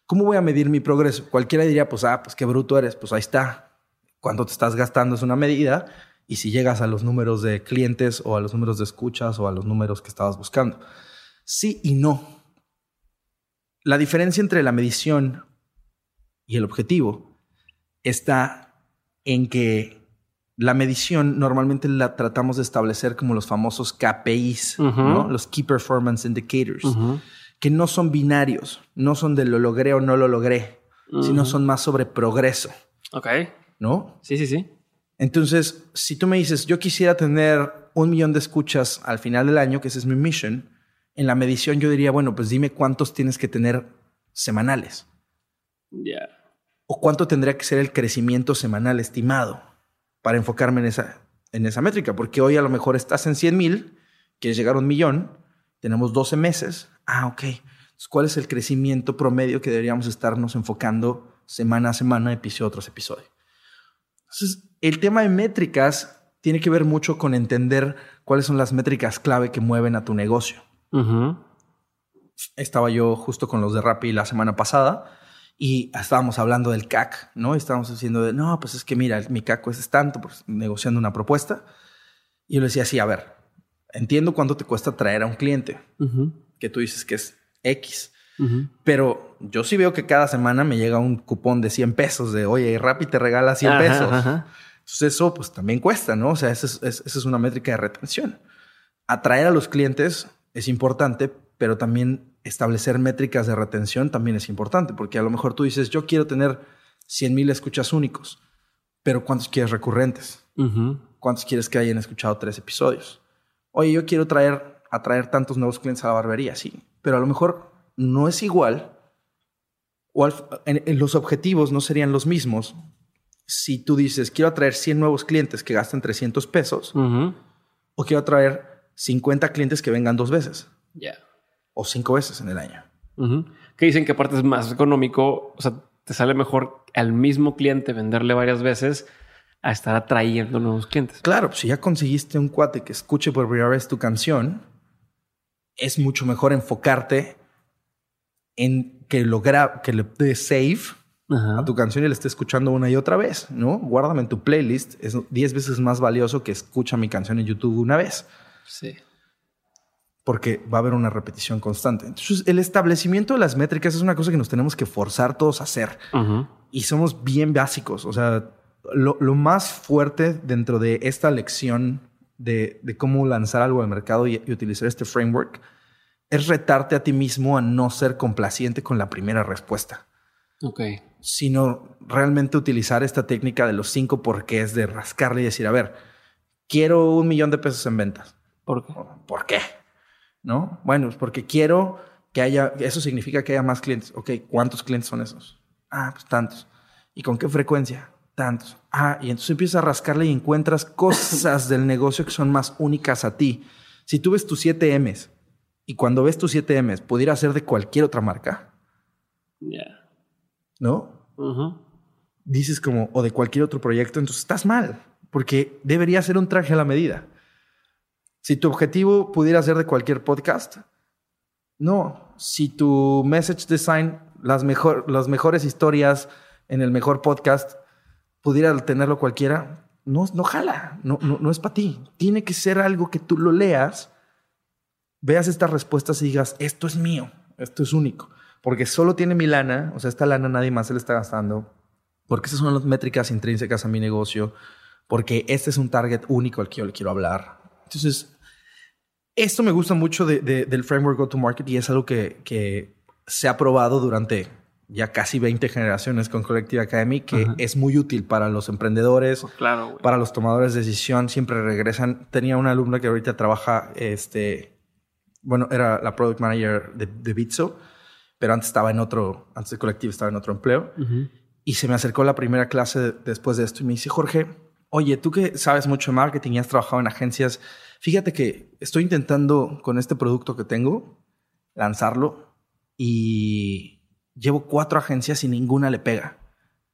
B: ¿Cómo voy a medir mi progreso? Cualquiera diría, pues, ah, pues qué bruto eres. Pues ahí está. Cuánto te estás gastando es una medida. Y si llegas a los números de clientes o a los números de escuchas o a los números que estabas buscando. Sí y no. La diferencia entre la medición y el objetivo está en que la medición normalmente la tratamos de establecer como los famosos KPIs, los Key Performance Indicators, que no son binarios, no son de lo logré o no lo logré, sino son más sobre progreso.
A: Ok.
B: ¿No?
A: Sí, sí, sí.
B: Entonces, si tú me dices, yo quisiera tener un millón de escuchas al final del año, que ese es mi mission, en la medición yo diría, bueno, pues dime cuántos tienes que tener semanales.
A: Ya.
B: O cuánto tendría que ser el crecimiento semanal estimado para enfocarme en esa, en esa métrica, porque hoy a lo mejor estás en 100 mil, quieres llegar a un millón, tenemos 12 meses. Ah, ok. ¿Cuál es el crecimiento promedio que deberíamos estarnos enfocando semana a semana, episodio tras episodio? Entonces, el tema de métricas tiene que ver mucho con entender cuáles son las métricas clave que mueven a tu negocio. Estaba yo justo con los de Rappi la semana pasada y estábamos hablando del CAC, ¿no? estábamos diciendo de, no, pues es que mira, mi CAC es tanto, pues negociando una propuesta. Y yo le decía, sí, a ver, entiendo cuánto te cuesta traer a un cliente, que tú dices que es X. Pero yo sí veo que cada semana me llega un cupón de 100 pesos de, oye, Rappi te regala 100 pesos. Entonces eso pues también cuesta, ¿no? O sea, esa es, esa es una métrica de retención. Atraer a los clientes es importante, pero también establecer métricas de retención también es importante, porque a lo mejor tú dices, yo quiero tener 100 mil escuchas únicos, pero ¿cuántos quieres recurrentes? ¿Cuántos quieres que hayan escuchado tres episodios? Oye, yo quiero traer, atraer tantos nuevos clientes a la barbería, sí, pero a lo mejor no es igual o en, los objetivos no serían los mismos si tú dices, quiero atraer 100 nuevos clientes que gasten 300 pesos o quiero atraer 50 clientes que vengan dos veces.
A: Ya
B: o cinco veces en el año.
A: Que dicen que aparte es más económico, o sea, te sale mejor al mismo cliente venderle varias veces a estar atrayendo nuevos clientes.
B: Claro, si ya conseguiste un cuate que escuche por primera vez tu canción, es mucho mejor enfocarte en que lo que le dé save a tu canción y le esté escuchando una y otra vez, ¿no? Guárdame en tu playlist, es 10 veces más valioso que escucha mi canción en YouTube una vez.
A: Sí
B: porque va a haber una repetición constante. Entonces, el establecimiento de las métricas es una cosa que nos tenemos que forzar todos a hacer. Y somos bien básicos. O sea, lo, más fuerte dentro de esta lección de, cómo lanzar algo al mercado y, utilizar este framework es retarte a ti mismo a no ser complaciente con la primera respuesta.
A: Ok.
B: Sino realmente utilizar esta técnica de los cinco porqués de rascarle y decir, a ver, quiero un millón de pesos en ventas.
A: ¿Por qué?
B: ¿Por qué? ¿no? Bueno, porque quiero que haya, eso significa que haya más clientes. Ok, ¿cuántos clientes son esos? Ah, pues tantos. ¿Y con qué frecuencia? Tantos. Ah, y entonces empiezas a rascarle y encuentras cosas del negocio que son más únicas a ti. Si tú ves tus 7 M's y cuando ves tus 7 M's pudiera ser de cualquier otra marca.
A: Ya.
B: ¿No? Dices como, o de cualquier otro proyecto, entonces estás mal, porque debería ser un traje a la medida. Si tu objetivo pudiera ser de cualquier podcast, no. Si tu message design, las, mejor, las mejores historias en el mejor podcast, pudiera tenerlo cualquiera, no, no jala, no, no, es para ti. Tiene que ser algo que tú lo leas, veas estas respuestas y digas, esto es mío, esto es único. Porque solo tiene mi lana, o sea, esta lana nadie más se le está gastando, porque esas son las métricas intrínsecas a mi negocio, porque este es un target único al que yo le quiero hablar. Entonces, esto me gusta mucho del framework Go-to-Market y es algo que, se ha probado durante ya casi 20 generaciones con Collective Academy, que es muy útil para los emprendedores,
A: claro,
B: para los tomadores de decisión, siempre regresan. Tenía una alumna que ahorita trabaja, este, bueno, era la product manager de, de Bitso, pero antes estaba en otro, antes de Collective estaba en otro empleo. Y se me acercó la primera clase después de esto y me dice, Jorge, oye, tú que sabes mucho de marketing y has trabajado en agencias, fíjate que estoy intentando con este producto que tengo lanzarlo y llevo cuatro agencias y ninguna le pega.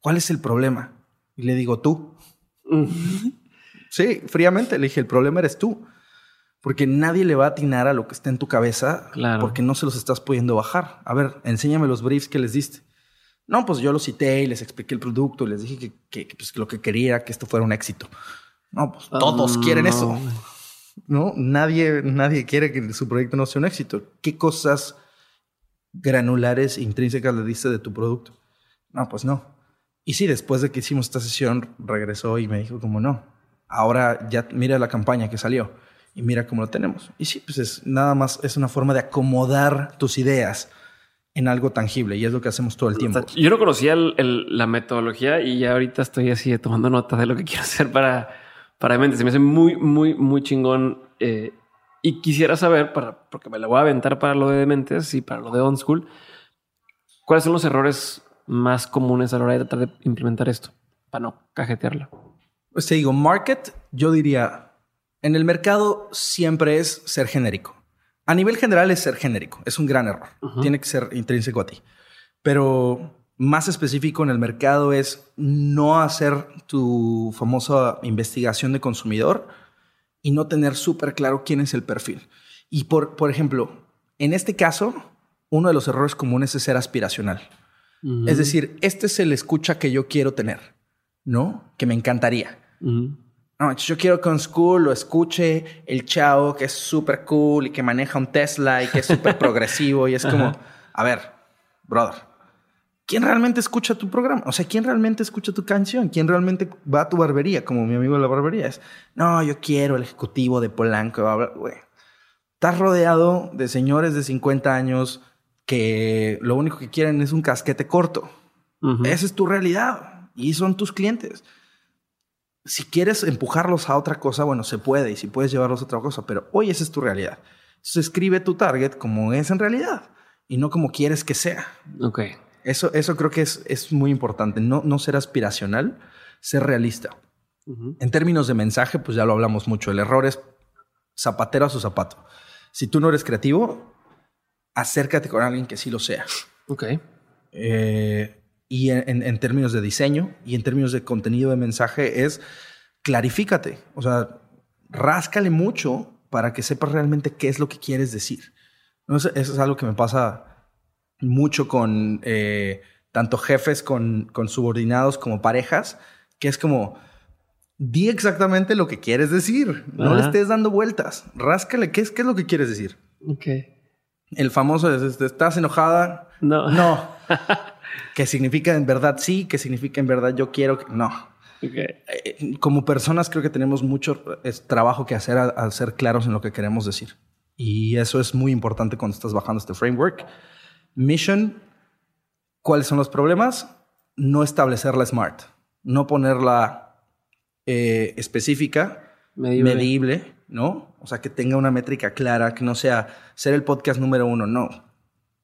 B: ¿Cuál es el problema? Y le digo, tú. sí, fríamente le dije, el problema eres tú. Porque nadie le va a atinar a lo que está en tu cabeza
A: Claro.
B: porque no se los estás pudiendo bajar. A ver, enséñame los briefs que les diste. No, pues yo los cité y les expliqué el producto y les dije que, que- que, pues, que lo que quería que esto fuera un éxito. No, pues todos
A: Ah,
B: quieren
A: no,
B: eso. No, nadie, nadie quiere que su proyecto no sea un éxito. ¿Qué cosas granulares, intrínsecas le diste de tu producto? No, pues no. Y sí, después de que hicimos esta sesión, regresó y me dijo como no. Ahora ya mira la campaña que salió y mira cómo lo tenemos. Y sí, pues es nada más, es una forma de acomodar tus ideas en algo tangible y es lo que hacemos todo el tiempo.
A: Yo no conocía el- el- la metodología y ya ahorita estoy así tomando nota de lo que quiero hacer para, para mente. Se me hace muy, muy, muy chingón. eh, y quisiera saber, para, porque me la voy a aventar para lo de Dementes y para lo de On School, ¿cuáles son los errores más comunes a la hora de tratar de implementar esto? Para no cajetearla.
B: Pues te digo, market, yo diría, en el mercado siempre es ser genérico. A nivel general es ser genérico, es un gran error. Tiene que ser intrínseco a ti. Pero más específico en el mercado es no hacer tu famosa investigación de consumidor y no tener súper claro quién es el perfil. Y por, por ejemplo, en este caso, uno de los errores comunes es ser aspiracional. Es decir, este es el escucha que yo quiero tener, ¿no? Que me encantaría. No, yo quiero que un school lo escuche el chavo que es súper cool y que maneja un Tesla y que es súper progresivo. Y es como, a ver, brother, ¿quién realmente escucha tu programa? O sea, ¿quién realmente escucha tu canción? ¿Quién realmente va a tu barbería? Como mi amigo de la barbería es, no, yo quiero el ejecutivo de Polanco. Güey, estás rodeado de señores de 50 años que lo único que quieren es un casquete corto.
A: Ujú.
B: Esa es tu realidad y son tus clientes. Si quieres empujarlos a otra cosa, bueno, se puede y si puedes llevarlos a otra cosa, pero hoy esa es tu realidad. Entonces escribe tu target como es en realidad y no como quieres que sea.
A: Ok.
B: Eso, eso creo que es, es muy importante. No, no ser aspiracional, ser realista. En términos de mensaje, pues ya lo hablamos mucho. El error es zapatero a su zapato. Si tú no eres creativo, acércate con alguien que sí lo sea.
A: Ok.
B: Eh, y en, en- términos de diseño y en términos de contenido de mensaje es clarifícate. O sea, ráscale mucho para que sepas realmente qué es lo que quieres decir. ¿No? Eso, eso es algo que me pasa mucho con eh, tanto jefes con, con subordinados como parejas, que es como, di exactamente lo que quieres decir. No le
A: Ajá.
B: estés dando vueltas. Ráscale, ¿qué es, qué es lo que quieres decir?
A: Ok.
B: El famoso es, este, ¿estás enojada?
A: No.
B: No. que significa en verdad sí, que significa en verdad yo quiero que no.
A: Ok.
B: Eh, Como personas creo que tenemos mucho trabajo que hacer al, al ser claros en lo que queremos decir. Y eso es muy importante cuando estás bajando este framework. Mission, ¿cuáles son los problemas? No establecerla smart, no ponerla eh, específica,
A: Medible.
B: medible, ¿no? O sea, que tenga una métrica clara, que no sea ser el podcast número uno, no.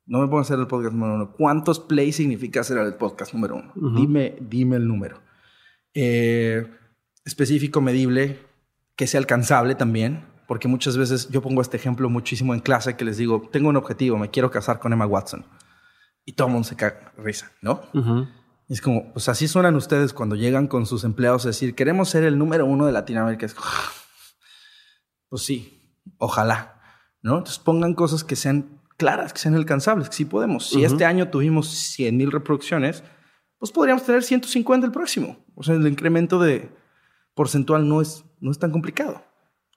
B: No me pongo a ser el podcast número uno. ¿Cuántos plays significa ser el podcast número uno? Dime, dime el número. Eh, específico, medible, que sea alcanzable también, porque muchas veces yo pongo este ejemplo muchísimo en clase que les digo, tengo un objetivo, me quiero casar con Emma Watson. Y todo el mundo se caga risa, ¿no? Y es como, pues así suenan ustedes cuando llegan con sus empleados a decir, queremos ser el número uno de Latinoamérica. Es, pues sí, ojalá, ¿no? Entonces pongan cosas que sean claras, que sean alcanzables, que sí podemos. Si
A: Ujú.
B: este año tuvimos 100 mil reproducciones, pues podríamos tener 150 el próximo. O sea, el incremento de porcentual no es, no es tan complicado.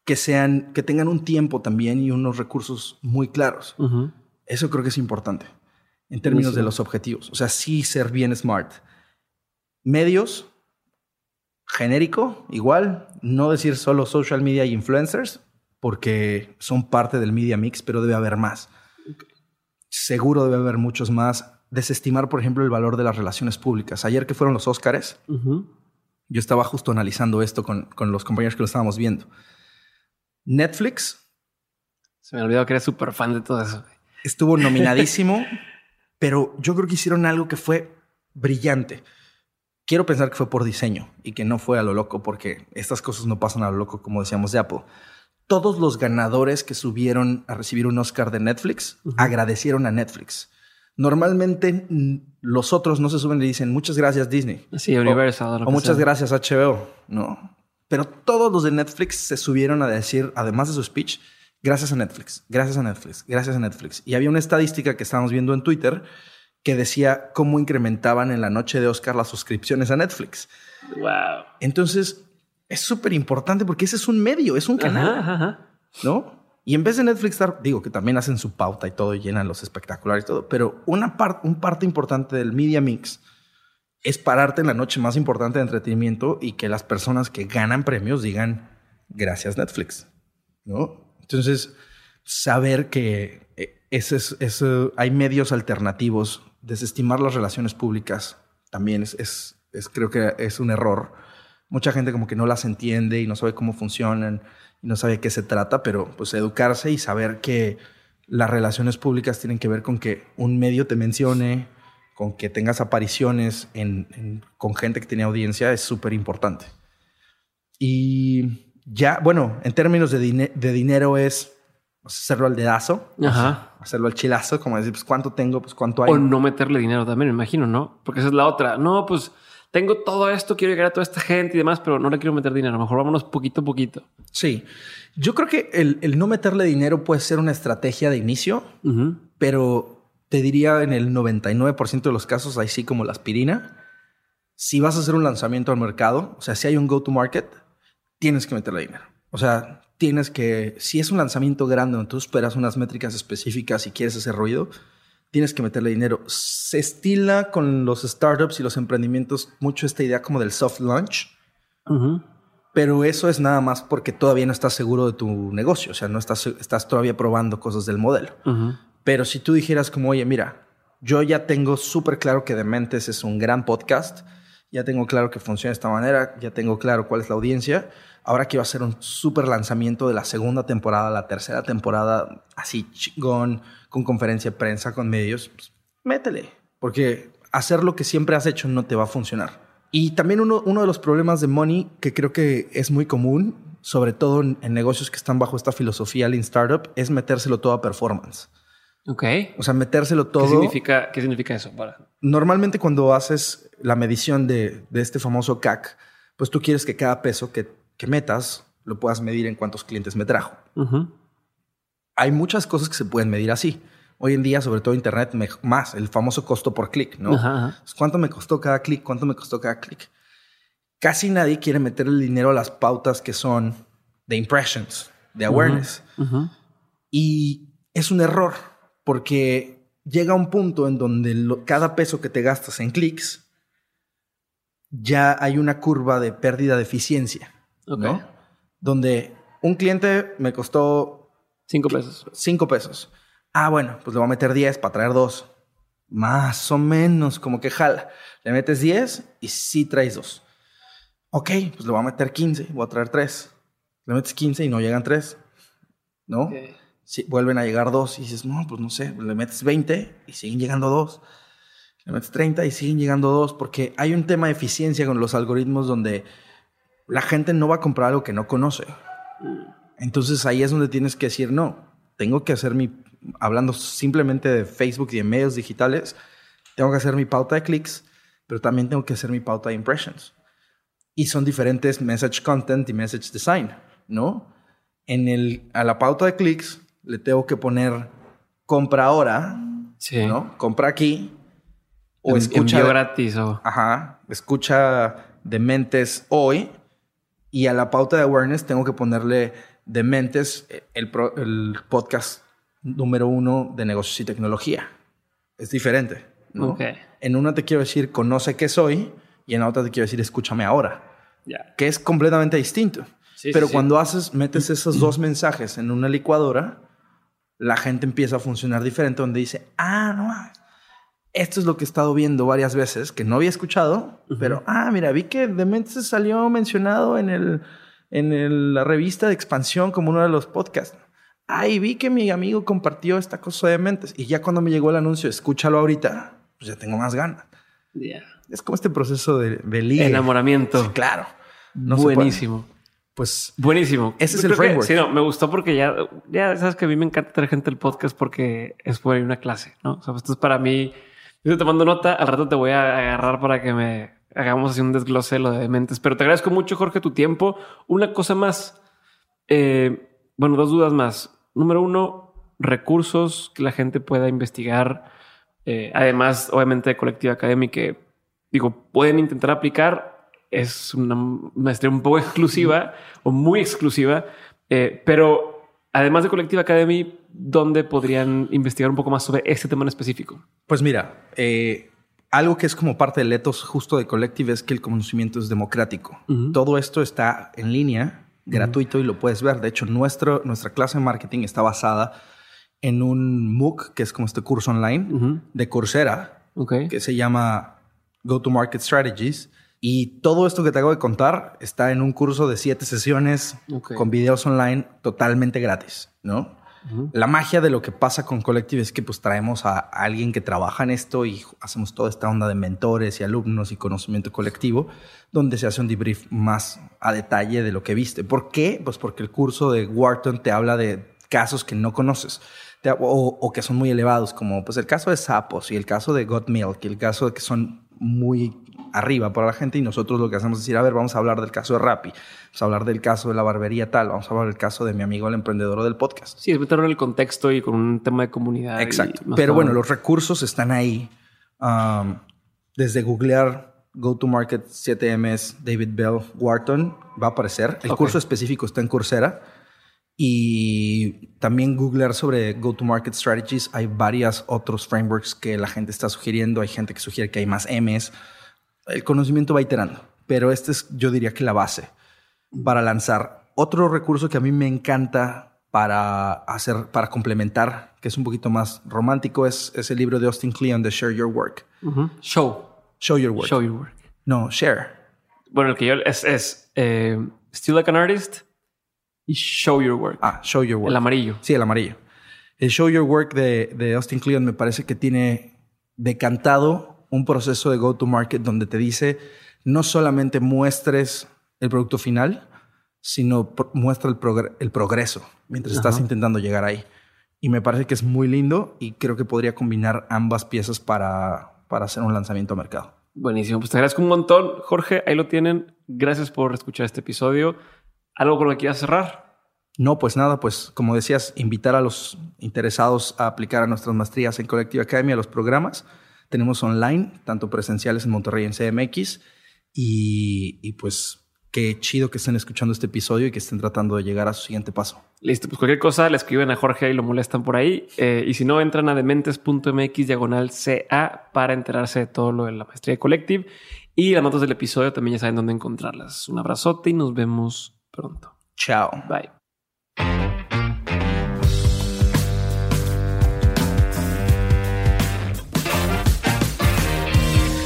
B: Que sean, que tengan un tiempo también y unos recursos muy claros.
A: Ujú.
B: Eso creo que es importante en términos de
A: Buenísimo.
B: los objetivos. O sea, sí ser bien smart. Medios, genérico, igual. No decir solo social media y influencers, porque son parte del media mix, pero debe haber más. Seguro debe haber muchos más. Desestimar, por ejemplo, el valor de las relaciones públicas. Ayer que fueron los Óscares, yo estaba justo analizando esto con, con los compañeros que lo estábamos viendo. Netflix
A: Se me olvidó que eres súper fan de todo eso.
B: estuvo nominadísimo, pero yo creo que hicieron algo que fue brillante. Quiero pensar que fue por diseño y que no fue a lo loco, porque estas cosas no pasan a lo loco, como decíamos de Apple. Todos los ganadores que subieron a recibir un Oscar de Netflix agradecieron a Netflix. Normalmente los otros no se suben y dicen muchas gracias Disney.
A: Sí, Universal.
B: O, muchas gracias HBO. No. Pero todos los de Netflix se subieron a decir, además de su speech, gracias a Netflix, gracias a Netflix, gracias a Netflix. Y había una estadística que estábamos viendo en Twitter que decía cómo incrementaban en la noche de Oscar las suscripciones a Netflix.
A: Wow.
B: Entonces, es súper importante porque ese es un medio, es un canal. ¿No? Y en vez de Netflix digo que también hacen su pauta y todo, y llenan los espectaculares y todo, pero una parte, un parte importante del media mix es pararte en la noche más importante de entretenimiento y que las personas que ganan premios digan gracias Netflix, ¿no? Entonces, saber que eh, ese es, hay medios alternativos desestimar las relaciones públicas también es, es, creo que es un error. Mucha gente como que no las entiende y no sabe cómo funcionan y no sabe qué se trata, pero pues educarse y saber que las relaciones públicas tienen que ver con que un medio te mencione, con que tengas apariciones en, con gente que tiene audiencia es súper importante. Y ya, bueno, en términos de, de dinero es hacerlo al dedazo, hacerlo al chilazo, como decir, pues cuánto tengo, pues cuánto hay.
A: O no meterle dinero también, me imagino, ¿no? Porque esa es la otra. No, pues tengo todo esto, quiero llegar a toda esta gente y demás, pero no le quiero meter dinero. A lo mejor vámonos poquito a poquito.
B: Sí. Yo creo que el, no meterle dinero puede ser una estrategia de inicio, pero te diría en el 99% de los casos, ahí sí como la aspirina, si vas a hacer un lanzamiento al mercado, o sea, si hay un go-to-market, tienes que meterle dinero. O sea, tienes que, si es un lanzamiento grande donde tú esperas unas métricas específicas y quieres hacer ruido, tienes que meterle dinero. Se estila con los startups y los emprendimientos mucho esta idea como del soft launch. Pero eso es nada más porque todavía no estás seguro de tu negocio. O sea, no estás, estás todavía probando cosas del modelo. Pero si tú dijeras como, oye, mira, yo ya tengo súper claro que Dementes es un gran podcast. Ya tengo claro que funciona de esta manera. Ya tengo claro cuál es la audiencia Ahora que iba a ser un súper lanzamiento de la segunda temporada, la tercera temporada, así chingón, con conferencia de prensa, con medios, pues, métele. Porque hacer lo que siempre has hecho no te va a funcionar. Y también uno, uno de los problemas de Money, que creo que es muy común, sobre todo en, negocios que están bajo esta filosofía Lean Startup, es metérselo todo a performance.
A: Ok.
B: O sea, metérselo todo. ¿Qué
A: significa, qué significa eso? Para...
B: Normalmente cuando haces la medición de, de este famoso CAC, pues tú quieres que cada peso que que metas lo puedas medir en cuántos clientes me trajo. Hay muchas cosas que se pueden medir así. Hoy en día, sobre todo Internet, más el famoso costo por clic, ¿no? ¿Cuánto me costó cada clic? ¿Cuánto me costó cada clic? Casi nadie quiere meter el dinero a las pautas que son de impressions, de awareness. Y es un error porque llega un punto en donde cada peso que te gastas en clics ya hay una curva de pérdida de eficiencia. ¿No? Donde un cliente me costó...
A: Cinco pesos.
B: Cinco pesos. Ah, bueno, pues le voy a meter 10 para traer dos. Más o menos, como que jala. Le metes 10 y sí traes dos. Ok, pues le voy a meter 15, voy a traer tres. Le metes 15 y no llegan tres. ¿No? Si vuelven a llegar dos y dices, no, pues no sé, le metes 20 y siguen llegando dos. Le metes 30 y siguen llegando dos, porque hay un tema de eficiencia con los algoritmos donde la gente no va a comprar algo que no conoce. Entonces ahí es donde tienes que decir, no, tengo que hacer mi, hablando simplemente de Facebook y de medios digitales, tengo que hacer mi pauta de clics, pero también tengo que hacer mi pauta de impressions. Y son diferentes message content y message design, ¿no? En el, a la pauta de clics le tengo que poner compra ahora, ¿no? Compra aquí.
A: O escucha. gratis o.
B: Ajá. Escucha Dementes hoy y a la pauta de awareness tengo que ponerle Dementes el, el podcast número uno de negocios y tecnología. Es diferente. ¿no? En una te quiero decir conoce qué soy y en la otra te quiero decir escúchame ahora. Que es completamente distinto. Pero cuando haces, metes esos dos mensajes en una licuadora, la gente empieza a funcionar diferente, donde dice, ah, no, esto es lo que he estado viendo varias veces, que no había escuchado, pero, ah, mira, vi que Dementes salió mencionado en, el, en la revista de expansión como uno de los podcasts. Ah, y vi que mi amigo compartió esta cosa de Dementes. Y ya cuando me llegó el anuncio, escúchalo ahorita, pues ya tengo más ganas. Es como este proceso de, de ligue.
A: Enamoramiento.
B: Sí, claro. No.
A: Buenísimo.
B: Pues
A: Buenísimo.
B: Ese es el
A: creo que-
B: framework.
A: sí, no, me gustó porque ya, ya sabes que a mí me encanta traer gente al podcast porque es por ahí una clase, ¿no? O sea, esto es para mí. Estoy tomando nota, al rato te voy a agarrar para que me hagamos así un desglose de lo de mentes. Pero te agradezco mucho, Jorge, tu tiempo. Una cosa más. Eh, bueno, dos dudas más. Número uno, recursos que la gente pueda investigar. Eh, además, obviamente, de Colectiva Academy, que digo, pueden intentar aplicar. Es una maestría un poco exclusiva o muy exclusiva, eh, pero además de Colectiva Academy, ¿dónde podrían investigar un poco más sobre este tema en específico?
B: Pues mira, eh, algo que es como parte del ethos justo de Collective es que el conocimiento es democrático. Todo esto está en línea, gratuito y lo puedes ver. De hecho, nuestro, nuestra clase de marketing está basada en un MOOC, que es como este curso online de Coursera, que se llama Go to Market Strategies. Y todo esto que te acabo de contar está en un curso de siete sesiones con videos online totalmente gratis, ¿no? La magia de lo que pasa con Collective es que pues traemos a, alguien que trabaja en esto y hacemos toda esta onda de mentores y alumnos y conocimiento colectivo, donde se hace un debrief más a detalle de lo que viste. ¿Por qué? Pues porque el curso de Wharton te habla de casos que no conoces o, que son muy elevados, como pues el caso de Sapos y el caso de Got Milk el caso de que son muy arriba para la gente y nosotros lo que hacemos es decir, a ver, vamos a hablar del caso de Rappi, vamos a hablar del caso de la barbería tal, vamos a hablar del caso de mi amigo el emprendedor del podcast.
A: Sí, es meterlo en el contexto y con un tema de comunidad.
B: Exacto. Pero bueno, los recursos están ahí. Um, desde googlear Go to Market 7MS David Bell Wharton va a aparecer. El curso específico está en Coursera. Y también googlear sobre Go to Market Strategies. Hay varios otros frameworks que la gente está sugiriendo. Hay gente que sugiere que hay más M's. El conocimiento va iterando. Pero este es, yo diría que la base para lanzar. Otro recurso que a mí me encanta para hacer, para complementar, que es un poquito más romántico, es, es el libro de Austin Kleon de Share Your Work.
A: Show.
B: Show Your Work.
A: Show your work.
B: No, share.
A: Bueno, el que yo es, es eh, Still Like an Artist y Show Your Work.
B: Ah, Show Your Work.
A: el amarillo.
B: Sí, el amarillo. El Show Your Work de, de Austin Kleon me parece que tiene decantado un proceso de go-to-market donde te dice no solamente muestres el producto final, sino muestra el, progre- el progreso mientras estás intentando llegar ahí. Y me parece que es muy lindo y creo que podría combinar ambas piezas para, para hacer un lanzamiento a mercado.
A: Buenísimo. Pues te agradezco un montón, Jorge. Ahí lo tienen. Gracias por escuchar este episodio. ¿Algo con lo que quieras cerrar?
B: No, pues nada, pues como decías, invitar a los interesados a aplicar a nuestras maestrías en Collective Academy, a los programas. Tenemos online, tanto presenciales en Monterrey en CMX. Y, y pues qué chido que estén escuchando este episodio y que estén tratando de llegar a su siguiente paso.
A: Listo, pues cualquier cosa le escriben a Jorge y lo molestan por ahí. Eh, y si no, entran a dementes.mx diagonal CA para enterarse de todo lo de la maestría de Collective. Y las notas del episodio también ya saben dónde encontrarlas. Un abrazote y nos vemos pronto.
B: Chao.
A: Bye.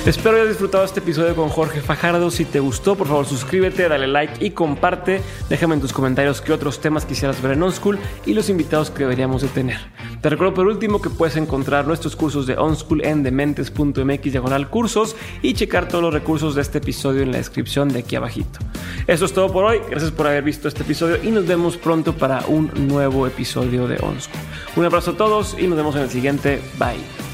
A: Espero hayas disfrutado este episodio con Jorge Fajardo. Si te gustó, por favor suscríbete, dale like y comparte. Déjame en tus comentarios qué otros temas quisieras ver en OnSchool y los invitados que deberíamos de tener. Te recuerdo por último que puedes encontrar nuestros cursos de OnSchool en dementes.mx diagonal cursos y checar todos los recursos de este episodio en la descripción de aquí abajito. Eso es todo por hoy. Gracias por haber visto este episodio y nos vemos pronto para un nuevo episodio de OnSchool. Un abrazo a todos y nos vemos en el siguiente. Bye.